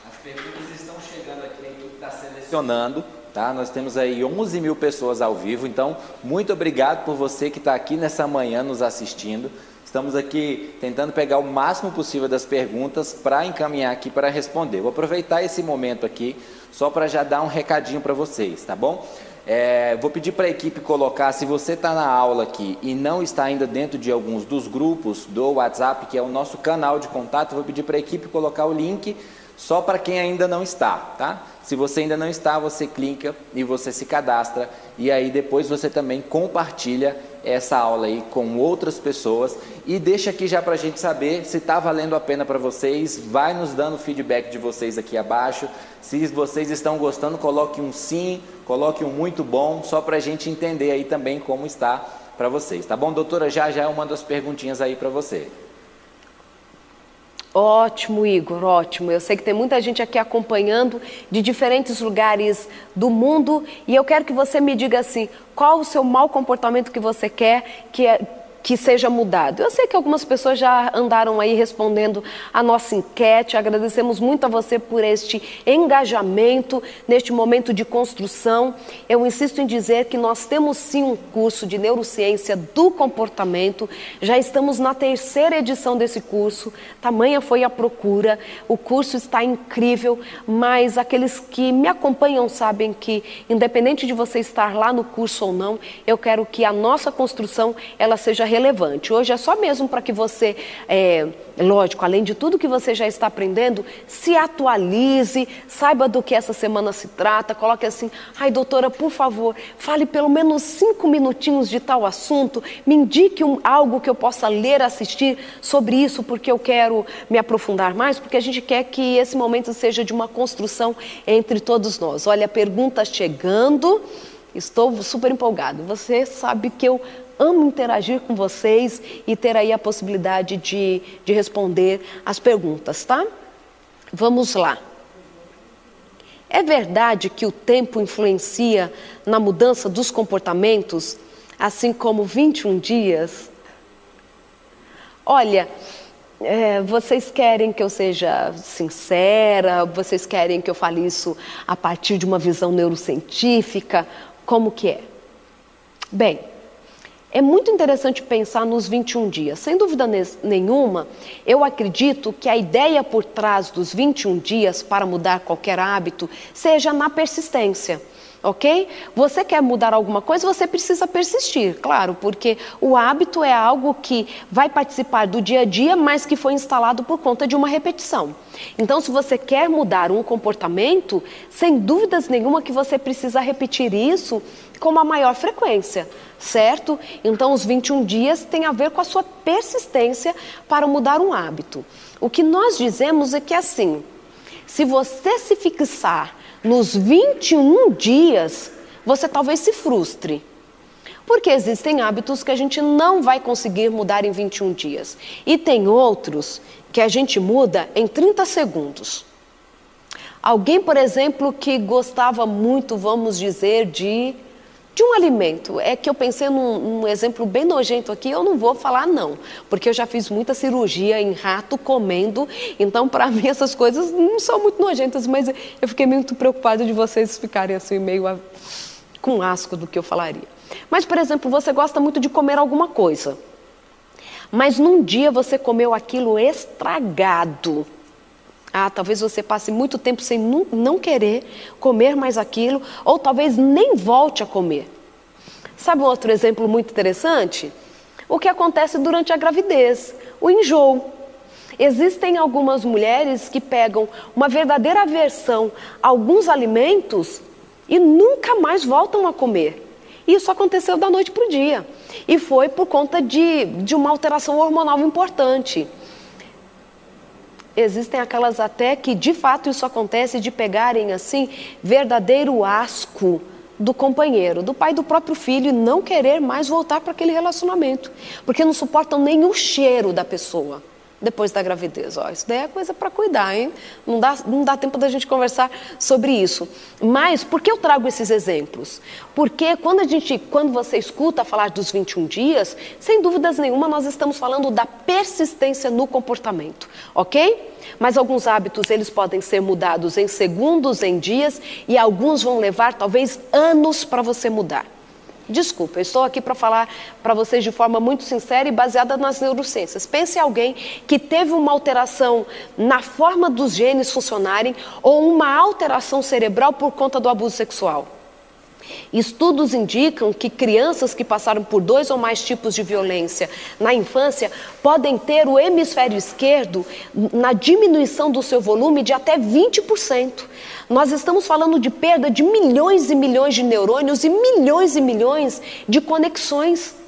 As perguntas estão chegando aqui, a está selecionando. Tá? Nós temos aí 11 mil pessoas ao vivo, então muito obrigado por você que está aqui nessa manhã nos assistindo. Estamos aqui tentando pegar o máximo possível das perguntas para encaminhar aqui para responder. Vou aproveitar esse momento aqui só para já dar um recadinho para vocês, tá bom? É, vou pedir para a equipe colocar, se você está na aula aqui e não está ainda dentro de alguns dos grupos do WhatsApp, que é o nosso canal de contato, vou pedir para a equipe colocar o link só para quem ainda não está, tá? Se você ainda não está, você clica e você se cadastra e aí depois você também compartilha essa aula aí com outras pessoas e deixa aqui já para a gente saber se está valendo a pena para vocês. Vai nos dando feedback de vocês aqui abaixo. Se vocês estão gostando, coloque um sim, coloque um muito bom, só para a gente entender aí também como está para vocês, tá bom? Doutora, já já eu mando as perguntinhas aí para você. Ótimo, Igor, ótimo. Eu sei que tem muita gente aqui acompanhando de diferentes lugares do mundo e eu quero que você me diga assim: qual o seu mau comportamento que você quer que, é, que seja mudado. Eu sei que algumas pessoas já andaram aí respondendo a nossa enquete. Agradecemos muito a você por este engajamento neste momento de construção. Eu insisto em dizer que nós temos sim um curso de neurociência do comportamento. Já estamos na terceira edição desse curso. Tamanha foi a procura. O curso está incrível, mas aqueles que me acompanham sabem que independente de você estar lá no curso ou não, eu quero que a nossa construção ela seja relevante. Hoje é só mesmo para que você, é, lógico, além de tudo que você já está aprendendo, se atualize, saiba do que essa semana se trata, coloque assim, ai doutora, por favor, fale pelo menos cinco minutinhos de tal assunto, me indique um, algo que eu possa ler, assistir sobre isso, porque eu quero me aprofundar mais, porque a gente quer que esse momento seja de uma construção entre todos nós. Olha, perguntas chegando. Estou super empolgado. Você sabe que eu amo interagir com vocês e ter aí a possibilidade de, de responder as perguntas, tá? Vamos lá. É verdade que o tempo influencia na mudança dos comportamentos, assim como 21 dias? Olha, é, vocês querem que eu seja sincera? Vocês querem que eu fale isso a partir de uma visão neurocientífica? Como que é? Bem, é muito interessante pensar nos 21 dias. Sem dúvida nenhuma, eu acredito que a ideia por trás dos 21 dias para mudar qualquer hábito seja na persistência ok? Você quer mudar alguma coisa, você precisa persistir, claro, porque o hábito é algo que vai participar do dia a dia, mas que foi instalado por conta de uma repetição. Então, se você quer mudar um comportamento, sem dúvidas nenhuma que você precisa repetir isso com uma maior frequência, certo? Então, os 21 dias têm a ver com a sua persistência para mudar um hábito. O que nós dizemos é que assim, se você se fixar nos 21 dias, você talvez se frustre. Porque existem hábitos que a gente não vai conseguir mudar em 21 dias. E tem outros que a gente muda em 30 segundos. Alguém, por exemplo, que gostava muito, vamos dizer, de de um alimento. É que eu pensei num, num, exemplo bem nojento aqui, eu não vou falar não, porque eu já fiz muita cirurgia em rato comendo, então para mim essas coisas não são muito nojentas, mas eu fiquei muito preocupada de vocês ficarem assim meio a, com asco do que eu falaria. Mas, por exemplo, você gosta muito de comer alguma coisa, mas num dia você comeu aquilo estragado. Ah, talvez você passe muito tempo sem não querer comer mais aquilo, ou talvez nem volte a comer. Sabe um outro exemplo muito interessante? O que acontece durante a gravidez, o enjoo. Existem algumas mulheres que pegam uma verdadeira aversão a alguns alimentos e nunca mais voltam a comer. Isso aconteceu da noite para o dia. E foi por conta de, de uma alteração hormonal importante. Existem aquelas até que de fato isso acontece de pegarem assim verdadeiro asco do companheiro, do pai do próprio filho e não querer mais voltar para aquele relacionamento, porque não suportam nem o cheiro da pessoa depois da gravidez. Ó, isso daí é coisa para cuidar, hein? Não dá, não dá tempo da gente conversar sobre isso. Mas por que eu trago esses exemplos? Porque quando a gente, quando você escuta falar dos 21 dias, sem dúvidas nenhuma nós estamos falando da persistência no comportamento, ok? Mas alguns hábitos eles podem ser mudados em segundos, em dias, e alguns vão levar talvez anos para você mudar. Desculpa, eu estou aqui para falar para vocês de forma muito sincera e baseada nas neurociências. Pense em alguém que teve uma alteração na forma dos genes funcionarem ou uma alteração cerebral por conta do abuso sexual. Estudos indicam que crianças que passaram por dois ou mais tipos de violência na infância podem ter o hemisfério esquerdo na diminuição do seu volume de até 20%. Nós estamos falando de perda de milhões e milhões de neurônios e milhões e milhões de conexões.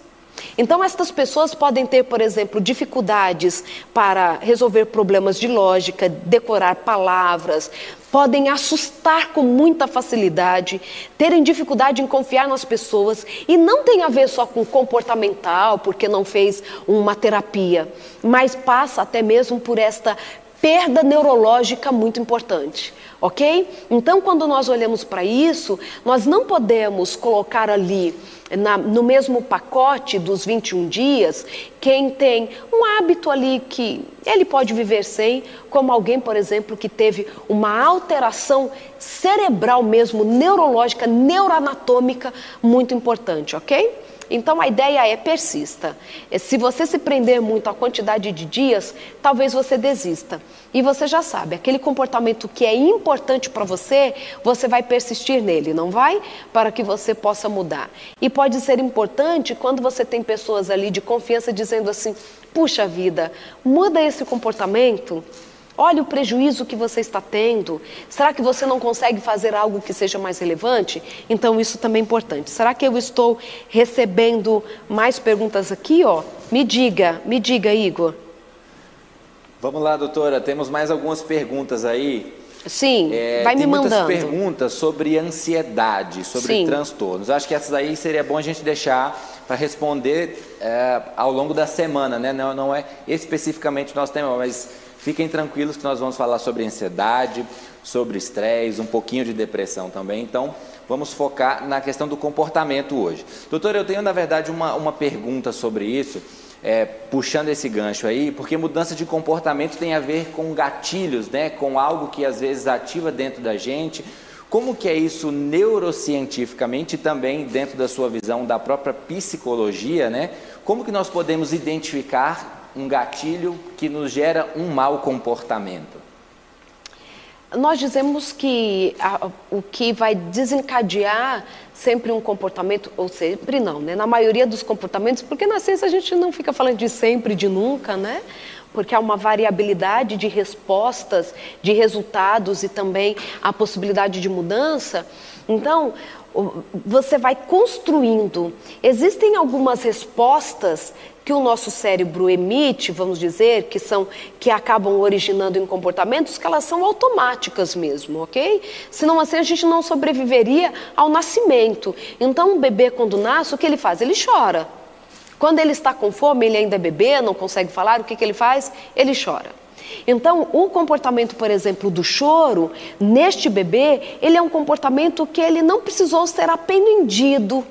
Então, estas pessoas podem ter, por exemplo, dificuldades para resolver problemas de lógica, decorar palavras, podem assustar com muita facilidade, terem dificuldade em confiar nas pessoas e não tem a ver só com comportamental, porque não fez uma terapia, mas passa até mesmo por esta perda neurológica muito importante, ok? Então, quando nós olhamos para isso, nós não podemos colocar ali na, no mesmo pacote dos 21 dias quem tem um hábito ali que ele pode viver sem, como alguém, por exemplo, que teve uma alteração cerebral mesmo, neurológica, neuroanatômica muito importante, ok? Então a ideia é persista. Se você se prender muito à quantidade de dias, talvez você desista. E você já sabe, aquele comportamento que é importante para você, você vai persistir nele, não vai? Para que você possa mudar. E pode ser importante quando você tem pessoas ali de confiança dizendo assim: puxa vida, muda esse comportamento. Olha o prejuízo que você está tendo. Será que você não consegue fazer algo que seja mais relevante? Então, isso também é importante. Será que eu estou recebendo mais perguntas aqui? Ó? Me diga, me diga, Igor. Vamos lá, doutora. Temos mais algumas perguntas aí. Sim, é, vai me mandando. Muitas perguntas sobre ansiedade, sobre Sim. transtornos. Acho que essas aí seria bom a gente deixar para responder é, ao longo da semana, né? Não, não é especificamente nosso tema, mas Fiquem tranquilos que nós vamos falar sobre ansiedade, sobre estresse, um pouquinho de depressão também. Então, vamos focar na questão do comportamento hoje. Doutor, eu tenho na verdade uma, uma pergunta sobre isso, é, puxando esse gancho aí, porque mudança de comportamento tem a ver com gatilhos, né? com algo que às vezes ativa dentro da gente. Como que é isso neurocientificamente e também dentro da sua visão da própria psicologia, né? Como que nós podemos identificar um gatilho que nos gera um mau comportamento? Nós dizemos que a, o que vai desencadear sempre um comportamento, ou sempre não, né? Na maioria dos comportamentos, porque na ciência a gente não fica falando de sempre, de nunca, né? Porque há uma variabilidade de respostas, de resultados e também a possibilidade de mudança. Então, você vai construindo. Existem algumas respostas que o nosso cérebro emite, vamos dizer, que são que acabam originando em comportamentos que elas são automáticas mesmo, ok? Senão assim a gente não sobreviveria ao nascimento. Então, um bebê quando nasce, o que ele faz? Ele chora. Quando ele está com fome, ele ainda é bebê, não consegue falar, o que, que ele faz? Ele chora. Então, o comportamento, por exemplo, do choro, neste bebê, ele é um comportamento que ele não precisou ser aprendido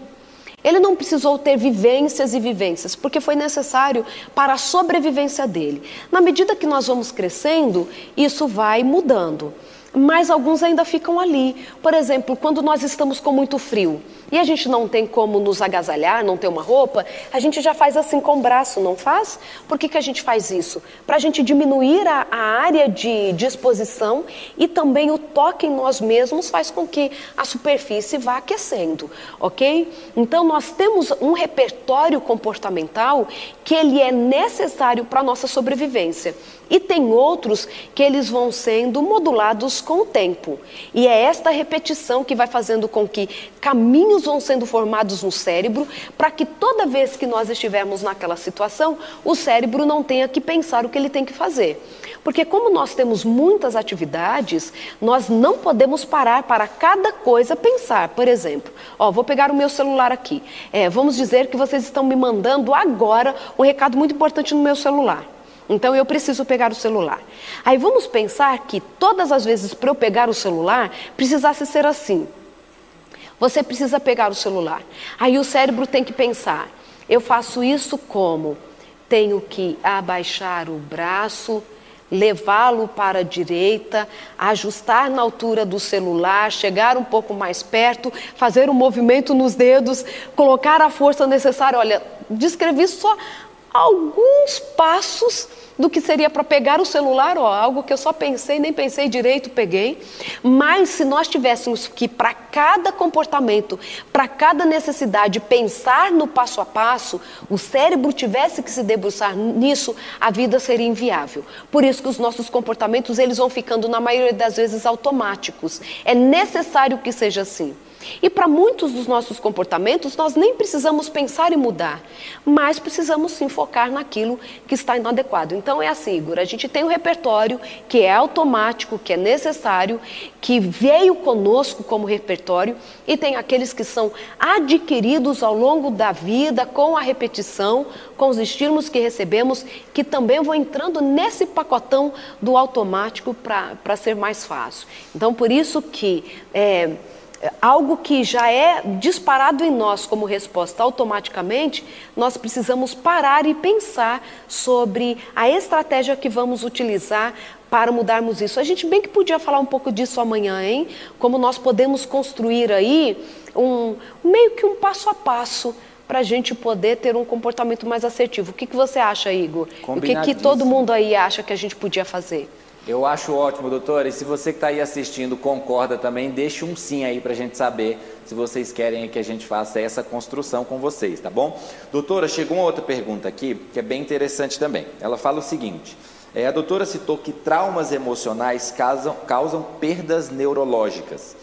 ele não precisou ter vivências e vivências, porque foi necessário para a sobrevivência dele. Na medida que nós vamos crescendo, isso vai mudando mas alguns ainda ficam ali. Por exemplo, quando nós estamos com muito frio e a gente não tem como nos agasalhar, não tem uma roupa, a gente já faz assim com o braço, não faz? Por que, que a gente faz isso? Para a gente diminuir a, a área de, de exposição e também o toque em nós mesmos faz com que a superfície vá aquecendo, ok? Então nós temos um repertório comportamental que ele é necessário para a nossa sobrevivência. E tem outros que eles vão sendo modulados com o tempo. E é esta repetição que vai fazendo com que caminhos vão sendo formados no cérebro, para que toda vez que nós estivermos naquela situação, o cérebro não tenha que pensar o que ele tem que fazer. Porque como nós temos muitas atividades, nós não podemos parar para cada coisa pensar. Por exemplo, ó, vou pegar o meu celular aqui. É, vamos dizer que vocês estão me mandando agora um recado muito importante no meu celular. Então eu preciso pegar o celular. Aí vamos pensar que todas as vezes para eu pegar o celular precisasse ser assim. Você precisa pegar o celular. Aí o cérebro tem que pensar: eu faço isso como? Tenho que abaixar o braço, levá-lo para a direita, ajustar na altura do celular, chegar um pouco mais perto, fazer um movimento nos dedos, colocar a força necessária. Olha, descrevi só alguns passos do que seria para pegar o celular, ó, algo que eu só pensei, nem pensei direito, peguei. Mas se nós tivéssemos que, para cada comportamento, para cada necessidade, pensar no passo a passo, o cérebro tivesse que se debruçar nisso, a vida seria inviável. Por isso que os nossos comportamentos eles vão ficando, na maioria das vezes, automáticos. É necessário que seja assim. E para muitos dos nossos comportamentos, nós nem precisamos pensar em mudar, mas precisamos sim focar naquilo que está inadequado. Então é assim, Igor, a gente tem um repertório que é automático, que é necessário, que veio conosco como repertório, e tem aqueles que são adquiridos ao longo da vida, com a repetição, com os estímulos que recebemos, que também vão entrando nesse pacotão do automático para ser mais fácil. Então, por isso que. É, algo que já é disparado em nós como resposta automaticamente, nós precisamos parar e pensar sobre a estratégia que vamos utilizar para mudarmos isso. A gente bem que podia falar um pouco disso amanhã, hein? Como nós podemos construir aí um meio que um passo a passo para a gente poder ter um comportamento mais assertivo. O que, que você acha, Igor? O que, que todo mundo aí acha que a gente podia fazer? Eu acho ótimo, doutora. E se você que está aí assistindo concorda também, deixe um sim aí para a gente saber se vocês querem que a gente faça essa construção com vocês, tá bom? Doutora, chegou uma outra pergunta aqui que é bem interessante também. Ela fala o seguinte: é, a doutora citou que traumas emocionais causam, causam perdas neurológicas.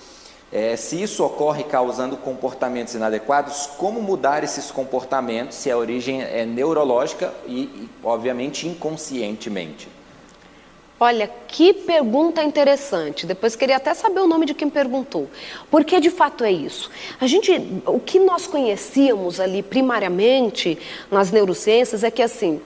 É, se isso ocorre causando comportamentos inadequados, como mudar esses comportamentos se a origem é neurológica e, e obviamente, inconscientemente? Olha, que pergunta interessante. Depois queria até saber o nome de quem perguntou. Porque de fato é isso. A gente, o que nós conhecíamos ali primariamente nas neurociências é que assim,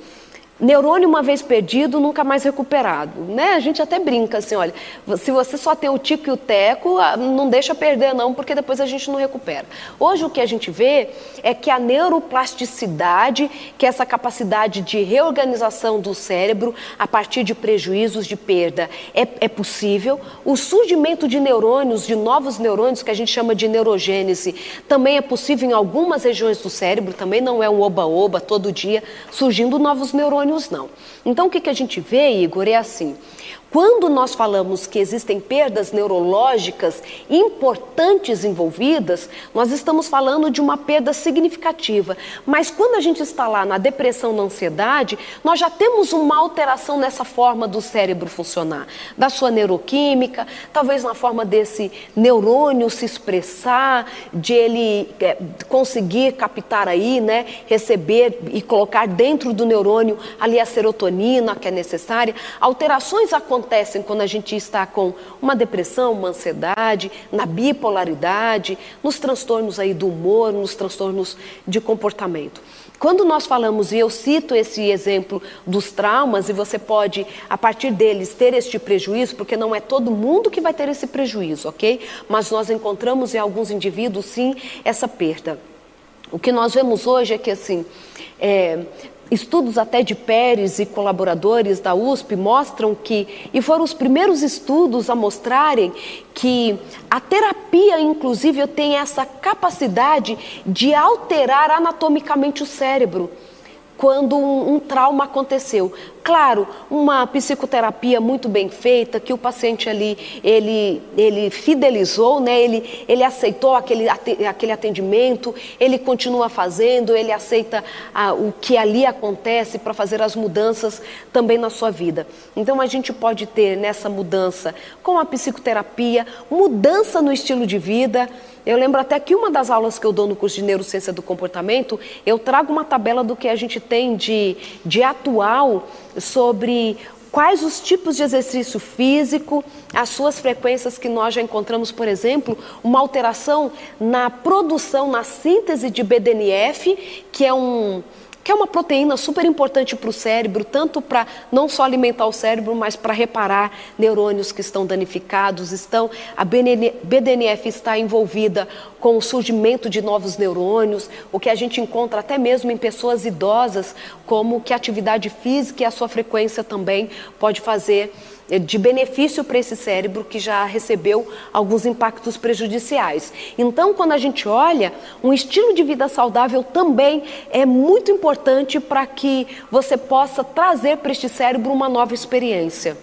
Neurônio uma vez perdido, nunca mais recuperado, né? A gente até brinca assim, olha, se você só tem o tico e o teco, não deixa perder não, porque depois a gente não recupera. Hoje o que a gente vê é que a neuroplasticidade, que é essa capacidade de reorganização do cérebro a partir de prejuízos de perda, é, é possível. O surgimento de neurônios, de novos neurônios, que a gente chama de neurogênese, também é possível em algumas regiões do cérebro, também não é um oba-oba todo dia, surgindo novos neurônios não. Então, o que, que a gente vê, Igor, é assim: quando nós falamos que existem perdas neurológicas importantes envolvidas, nós estamos falando de uma perda significativa. Mas quando a gente está lá na depressão, na ansiedade, nós já temos uma alteração nessa forma do cérebro funcionar, da sua neuroquímica, talvez na forma desse neurônio se expressar, de ele é, conseguir captar aí, né, receber e colocar dentro do neurônio ali a serotonina que é necessária. Alterações acontecem acontecem quando a gente está com uma depressão, uma ansiedade, na bipolaridade, nos transtornos aí do humor, nos transtornos de comportamento. Quando nós falamos, e eu cito esse exemplo dos traumas, e você pode, a partir deles, ter este prejuízo, porque não é todo mundo que vai ter esse prejuízo, ok? Mas nós encontramos em alguns indivíduos, sim, essa perda. O que nós vemos hoje é que, assim, é, Estudos até de Pérez e colaboradores da USP mostram que, e foram os primeiros estudos a mostrarem que a terapia, inclusive, tem essa capacidade de alterar anatomicamente o cérebro quando um, um, trauma aconteceu. Claro, uma psicoterapia muito bem feita, que o paciente ali, ele, ele fidelizou, né? ele, ele aceitou aquele, aquele atendimento, ele continua fazendo, ele aceita o que ali acontece para fazer as mudanças também na sua vida. Então a gente pode ter nessa mudança com a psicoterapia, mudança no estilo de vida, eu lembro até que uma das aulas que eu dou no curso de Neurociência do Comportamento, eu trago uma tabela do que a gente tem de, de atual sobre quais os tipos de exercício físico, as suas frequências que nós já encontramos, por exemplo, uma alteração na produção, na síntese de BDNF, que é um que é uma proteína super importante para o cérebro, tanto para não só alimentar o cérebro, mas para reparar neurônios que estão danificados. Estão, a BDNF está envolvida com o surgimento de novos neurônios, o que a gente encontra até mesmo em pessoas idosas, como que a atividade física e a sua frequência também pode fazer de benefício para esse cérebro que já recebeu alguns impactos prejudiciais. Então, quando a gente olha, um estilo de vida saudável também é muito importante para que você possa trazer para este cérebro uma nova experiência.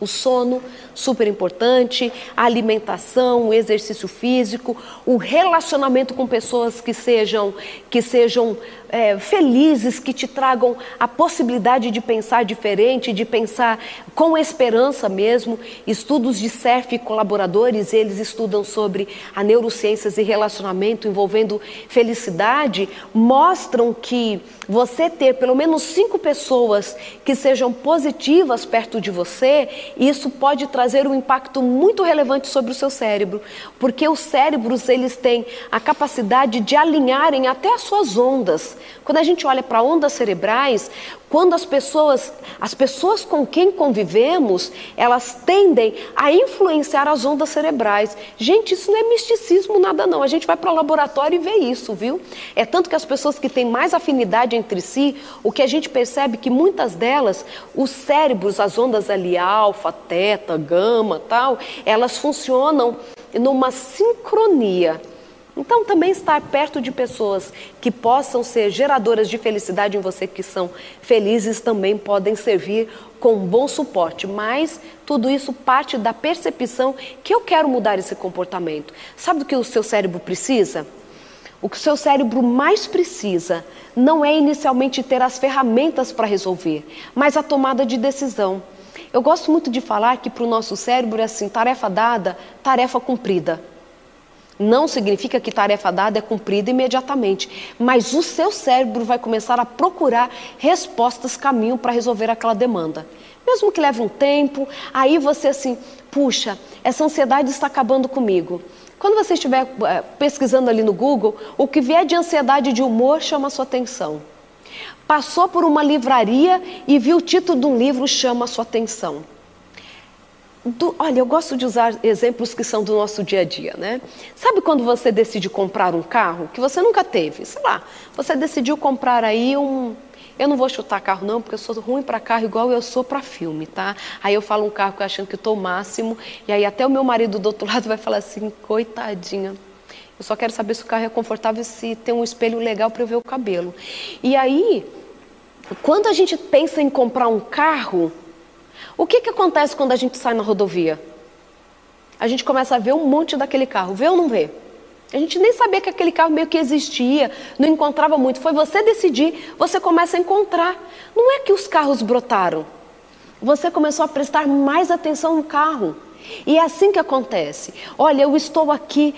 O sono, super importante, a alimentação, o exercício físico, o relacionamento com pessoas que sejam, que sejam é, felizes, que te tragam a possibilidade de pensar diferente, de pensar com esperança mesmo. Estudos de CERF colaboradores, eles estudam sobre a neurociências e relacionamento envolvendo felicidade, mostram que você ter pelo menos cinco pessoas que sejam positivas perto de você, isso pode trazer um impacto muito relevante sobre o seu cérebro, porque os cérebros eles têm a capacidade de alinharem até as suas ondas. Quando a gente olha para ondas cerebrais, quando as pessoas, as pessoas com quem convivemos, elas tendem a influenciar as ondas cerebrais. Gente, isso não é misticismo nada não. A gente vai para o laboratório e vê isso, viu? É tanto que as pessoas que têm mais afinidade entre si, o que a gente percebe que muitas delas, os cérebros, as ondas ali alfa, teta, gama, tal, elas funcionam numa sincronia Então, também estar perto de pessoas que possam ser geradoras de felicidade em você, que são felizes, também podem servir com um bom suporte. Mas tudo isso parte da percepção que eu quero mudar esse comportamento. Sabe do que o seu cérebro precisa? O que o seu cérebro mais precisa não é inicialmente ter as ferramentas para resolver, mas a tomada de decisão. Eu gosto muito de falar que para o nosso cérebro é assim: tarefa dada, tarefa cumprida. Não significa que tarefa dada é cumprida imediatamente, mas o seu cérebro vai começar a procurar respostas, caminho para resolver aquela demanda. Mesmo que leve um tempo, aí você assim, puxa, essa ansiedade está acabando comigo. Quando você estiver é, pesquisando ali no Google, o que vier de ansiedade de humor chama sua atenção. Passou por uma livraria e viu o título de um livro chama sua atenção. Do, olha, eu gosto de usar exemplos que são do nosso dia a dia, né? Sabe quando você decide comprar um carro que você nunca teve? Sei lá, você decidiu comprar aí um. Eu não vou chutar carro não, porque eu sou ruim para carro igual eu sou para filme, tá? Aí eu falo um carro que eu achando que estou máximo, e aí até o meu marido do outro [laughs] lado vai falar assim, coitadinha. Eu só quero saber se o carro é confortável e se tem um espelho legal para eu ver o cabelo. E aí, quando a gente pensa em comprar um carro, o que, que acontece quando a gente sai na rodovia? A gente começa a ver um monte daquele carro, vê ou não vê? A gente nem sabia que aquele carro meio que existia, não encontrava muito. Foi você decidir, você começa a encontrar. Não é que os carros brotaram. Você começou a prestar mais atenção no carro. E é assim que acontece. Olha, eu estou aqui,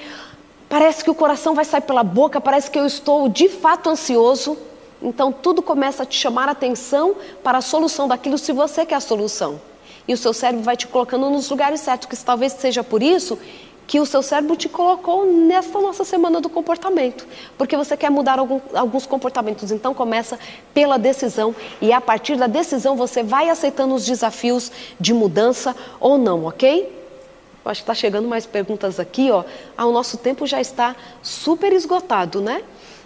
parece que o coração vai sair pela boca, parece que eu estou de fato ansioso. Então tudo começa a te chamar a atenção para a solução daquilo se você quer a solução. E o seu cérebro vai te colocando nos lugares certos, que talvez seja por isso que o seu cérebro te colocou nesta nossa semana do comportamento, porque você quer mudar algum, alguns comportamentos. Então começa pela decisão e a partir da decisão você vai aceitando os desafios de mudança ou não, ok? Acho que está chegando mais perguntas aqui, ó. Ah, o nosso tempo já está super esgotado, né?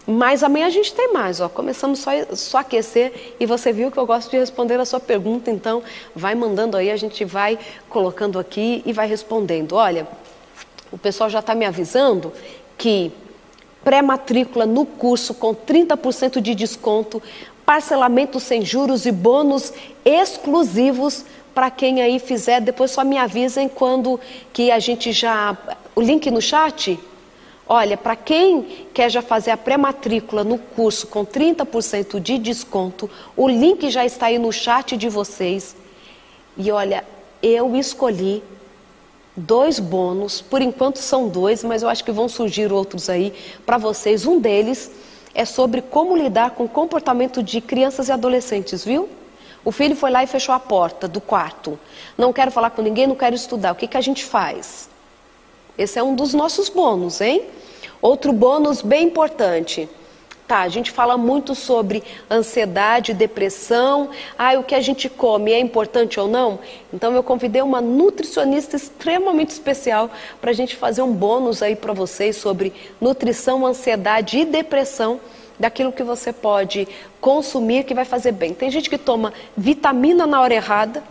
Mas amanhã a gente tem mais, ó. Começamos só, só aquecer e você viu que eu gosto de responder a sua pergunta, então vai mandando aí, a gente vai colocando aqui e vai respondendo. Olha, o pessoal já está me avisando que pré-matrícula no curso com 30% de desconto, parcelamento sem juros e bônus exclusivos para quem aí fizer. Depois só me avisem quando que a gente já o link no chat Olha, para quem quer já fazer a pré-matrícula no curso com 30% de desconto, o link já está aí no chat de vocês. E olha, eu escolhi dois bônus, por enquanto são dois, mas eu acho que vão surgir outros aí para vocês. Um deles é sobre como lidar com o comportamento de crianças e adolescentes, viu? O filho foi lá e fechou a porta do quarto. Não quero falar com ninguém, não quero estudar. O que, que a gente faz? Esse é um dos nossos bônus, hein? Outro bônus bem importante. Tá, a gente fala muito sobre ansiedade, depressão. Ah, o que a gente come é importante ou não? Então eu convidei uma nutricionista extremamente especial para a gente fazer um bônus aí para vocês sobre nutrição, ansiedade e depressão daquilo que você pode consumir que vai fazer bem. Tem gente que toma vitamina na hora errada,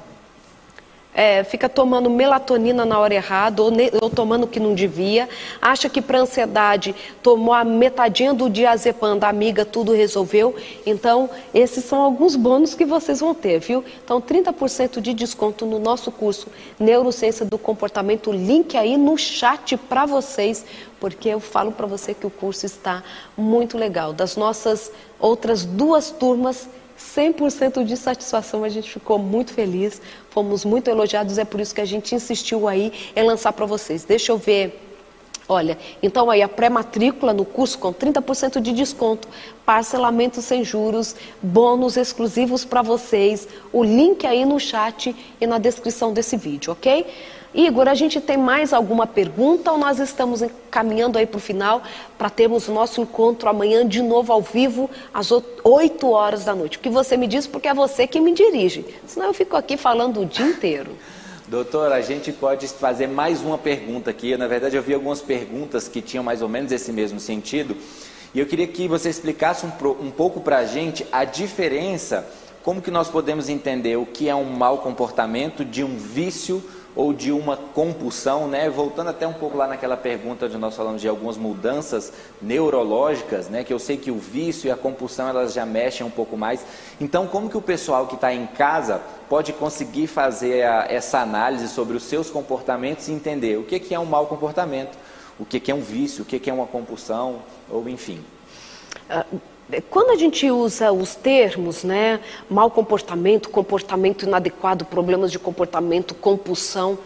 é, fica tomando melatonina na hora errada ou, ne, ou tomando o que não devia, acha que para ansiedade tomou a metadinha do diazepam da amiga, tudo resolveu. Então, esses são alguns bônus que vocês vão ter, viu? Então, 30% de desconto no nosso curso Neurociência do Comportamento, link aí no chat para vocês, porque eu falo para você que o curso está muito legal. Das nossas outras duas turmas, 100% de satisfação, a gente ficou muito feliz, fomos muito elogiados, é por isso que a gente insistiu aí em lançar para vocês. Deixa eu ver. Olha, então aí a pré-matrícula no curso com 30% de desconto, parcelamento sem juros, bônus exclusivos para vocês, o link aí no chat e na descrição desse vídeo, ok? Igor, a gente tem mais alguma pergunta ou nós estamos caminhando aí para o final para termos o nosso encontro amanhã de novo ao vivo às 8 horas da noite? O que você me diz porque é você que me dirige, senão eu fico aqui falando o dia inteiro. Doutor, a gente pode fazer mais uma pergunta aqui. Na verdade, eu vi algumas perguntas que tinham mais ou menos esse mesmo sentido. E eu queria que você explicasse um, um pouco para a gente a diferença, como que nós podemos entender o que é um mau comportamento de um vício ou de uma compulsão, né? Voltando até um pouco lá naquela pergunta onde nós falamos de algumas mudanças neurológicas, né? Que eu sei que o vício e a compulsão elas já mexem um pouco mais. Então, como que o pessoal que está em casa pode conseguir fazer a, essa análise sobre os seus comportamentos e entender o que, que é um mau comportamento, o que, que é um vício, o que, que é uma compulsão, ou enfim. Uh quando a gente usa os termos, né, mau comportamento, comportamento inadequado, problemas de comportamento, compulsão,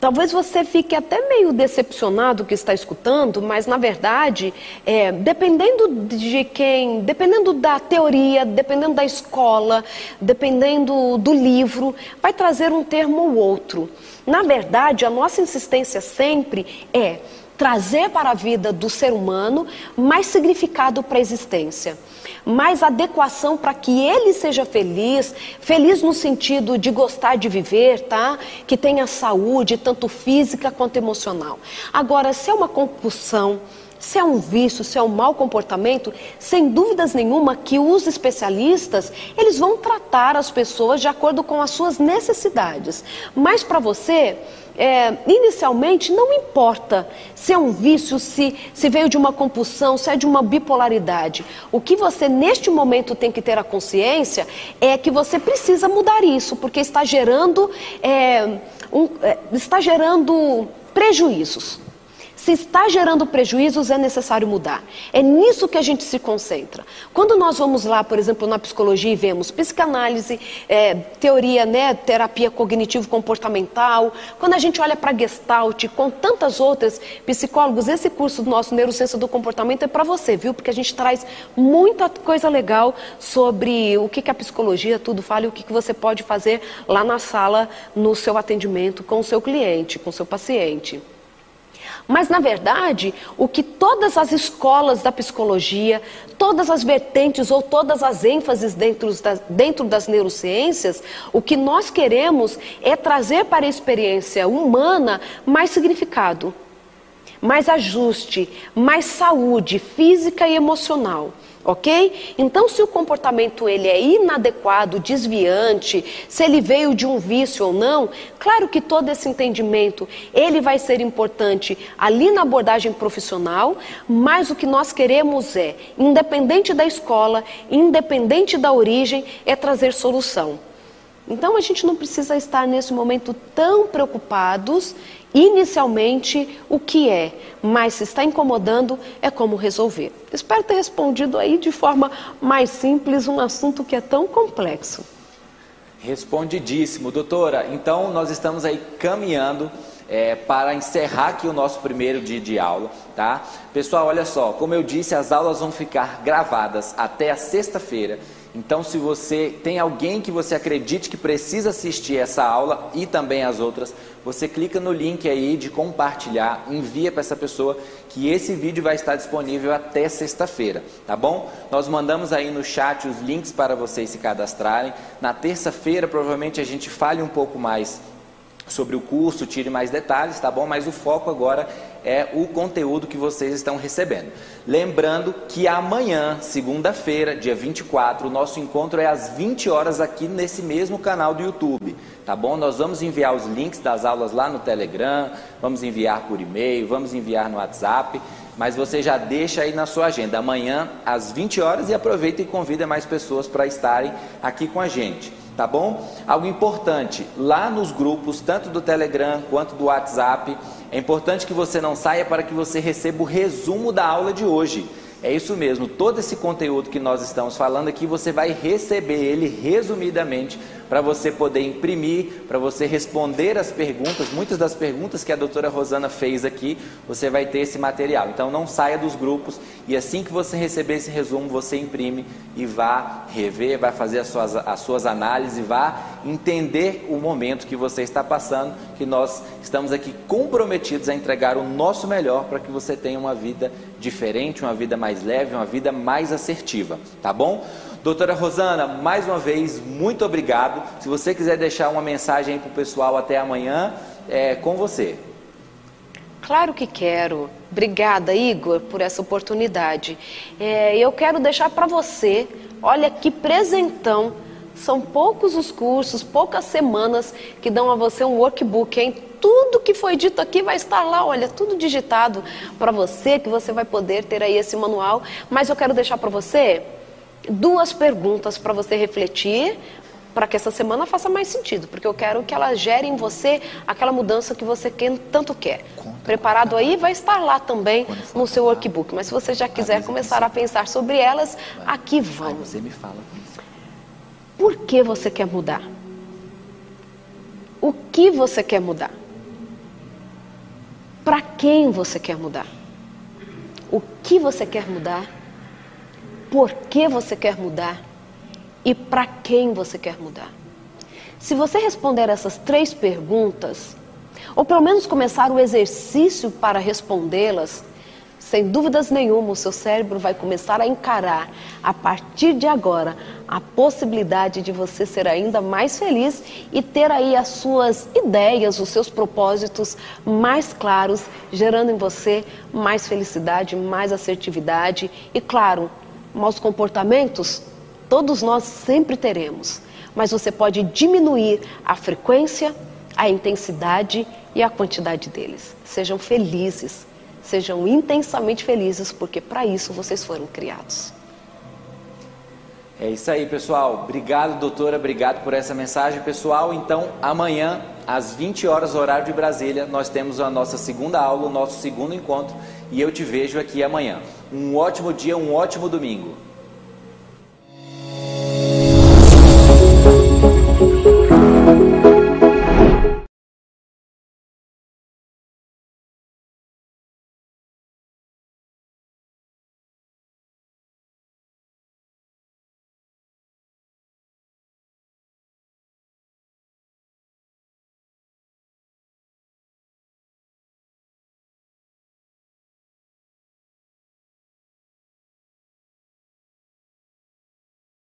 talvez você fique até meio decepcionado que está escutando, mas na verdade, é, dependendo de quem, dependendo da teoria, dependendo da escola, dependendo do livro, vai trazer um termo ou outro. Na verdade, a nossa insistência sempre é trazer para a vida do ser humano mais significado para a existência, mais adequação para que ele seja feliz, feliz no sentido de gostar de viver, tá? Que tenha saúde, tanto física quanto emocional. Agora, se é uma compulsão, se é um vício, se é um mau comportamento, sem dúvidas nenhuma que os especialistas, eles vão tratar as pessoas de acordo com as suas necessidades. Mas para você, é, inicialmente não importa se é um vício, se, se veio de uma compulsão, se é de uma bipolaridade. O que você neste momento tem que ter a consciência é que você precisa mudar isso, porque está gerando, é, um, é, está gerando prejuízos. Se está gerando prejuízos, é necessário mudar. É nisso que a gente se concentra. Quando nós vamos lá, por exemplo, na psicologia e vemos psicanálise, é, teoria, né, terapia cognitivo-comportamental, quando a gente olha para Gestalt, com tantas outras psicólogos, esse curso do nosso Neurociência do Comportamento é para você, viu? Porque a gente traz muita coisa legal sobre o que, que a psicologia tudo fala e o que, que você pode fazer lá na sala, no seu atendimento com o seu cliente, com o seu paciente. Mas, na verdade, o que todas as escolas da psicologia, todas as vertentes ou todas as ênfases dentro das, dentro das neurociências, o que nós queremos é trazer para a experiência humana mais significado, mais ajuste, mais saúde física e emocional ok? Então, se o comportamento ele é inadequado, desviante, se ele veio de um vício ou não, claro que todo esse entendimento ele vai ser importante ali na abordagem profissional, mas o que nós queremos é, independente da escola, independente da origem, é trazer solução. Então a gente não precisa estar nesse momento tão preocupados inicialmente o que é, mas se está incomodando é como resolver. Espero ter respondido aí de forma mais simples um assunto que é tão complexo. Respondidíssimo, doutora. Então nós estamos aí caminhando é, para encerrar aqui o nosso primeiro dia de aula, tá? Pessoal, olha só, como eu disse, as aulas vão ficar gravadas até a sexta-feira. Então, se você tem alguém que você acredite que precisa assistir essa aula e também as outras, você clica no link aí de compartilhar, envia para essa pessoa que esse vídeo vai estar disponível até sexta-feira, tá bom? Nós mandamos aí no chat os links para vocês se cadastrarem. Na terça-feira, provavelmente a gente fale um pouco mais sobre o curso, tire mais detalhes, tá bom? Mas o foco agora é o conteúdo que vocês estão recebendo. Lembrando que amanhã, segunda-feira, dia 24, o nosso encontro é às 20 horas aqui nesse mesmo canal do YouTube, tá bom? Nós vamos enviar os links das aulas lá no Telegram, vamos enviar por e-mail, vamos enviar no WhatsApp, mas você já deixa aí na sua agenda amanhã às 20 horas e aproveita e convida mais pessoas para estarem aqui com a gente tá bom? Algo importante, lá nos grupos, tanto do Telegram quanto do WhatsApp, é importante que você não saia para que você receba o resumo da aula de hoje. É isso mesmo, todo esse conteúdo que nós estamos falando aqui, você vai receber ele resumidamente para você poder imprimir, para você responder as perguntas. Muitas das perguntas que a doutora Rosana fez aqui, você vai ter esse material. Então não saia dos grupos e assim que você receber esse resumo, você imprime e vá rever, vai fazer as suas, as suas análises, vá entender o momento que você está passando, que nós estamos aqui comprometidos a entregar o nosso melhor para que você tenha uma vida diferente, uma vida mais leve, uma vida mais assertiva, tá bom? Doutora Rosana, mais uma vez, muito obrigado. Se você quiser deixar uma mensagem para o pessoal até amanhã, é com você. Claro que quero. Obrigada, Igor, por essa oportunidade. É, eu quero deixar para você, olha que presentão São poucos os cursos, poucas semanas que dão a você um workbook, hein? Tudo que foi dito aqui vai estar lá, olha, tudo digitado para você, que você vai poder ter aí esse manual. Mas eu quero deixar para você duas perguntas para você refletir, para que essa semana faça mais sentido, porque eu quero que ela gere em você aquela mudança que você quer, tanto quer. Conta, Preparado conta, aí, vai estar lá também no seu workbook. Mas se você já quiser começar a pensar sobre elas, aqui vão. Você me fala. Por que você quer mudar? O que você quer mudar? Para quem você quer mudar? O que você quer mudar? Por que você quer mudar? e para quem você quer mudar? Se você responder essas três perguntas, ou pelo menos começar o exercício para respondê-las, sem dúvidas nenhuma, o seu cérebro vai começar a encarar, a partir de agora, a possibilidade de você ser ainda mais feliz e ter aí as suas ideias, os seus propósitos mais claros, gerando em você mais felicidade, mais assertividade e, claro, maus comportamentos Todos nós sempre teremos, mas você pode diminuir a frequência, a intensidade e a quantidade deles. Sejam felizes, sejam intensamente felizes, porque para isso vocês foram criados. É isso aí, pessoal. Obrigado, doutora. Obrigado por essa mensagem, pessoal. Então, amanhã, às 20 horas, horário de Brasília, nós temos a nossa segunda aula, o nosso segundo encontro. E eu te vejo aqui amanhã. Um ótimo dia, um ótimo domingo.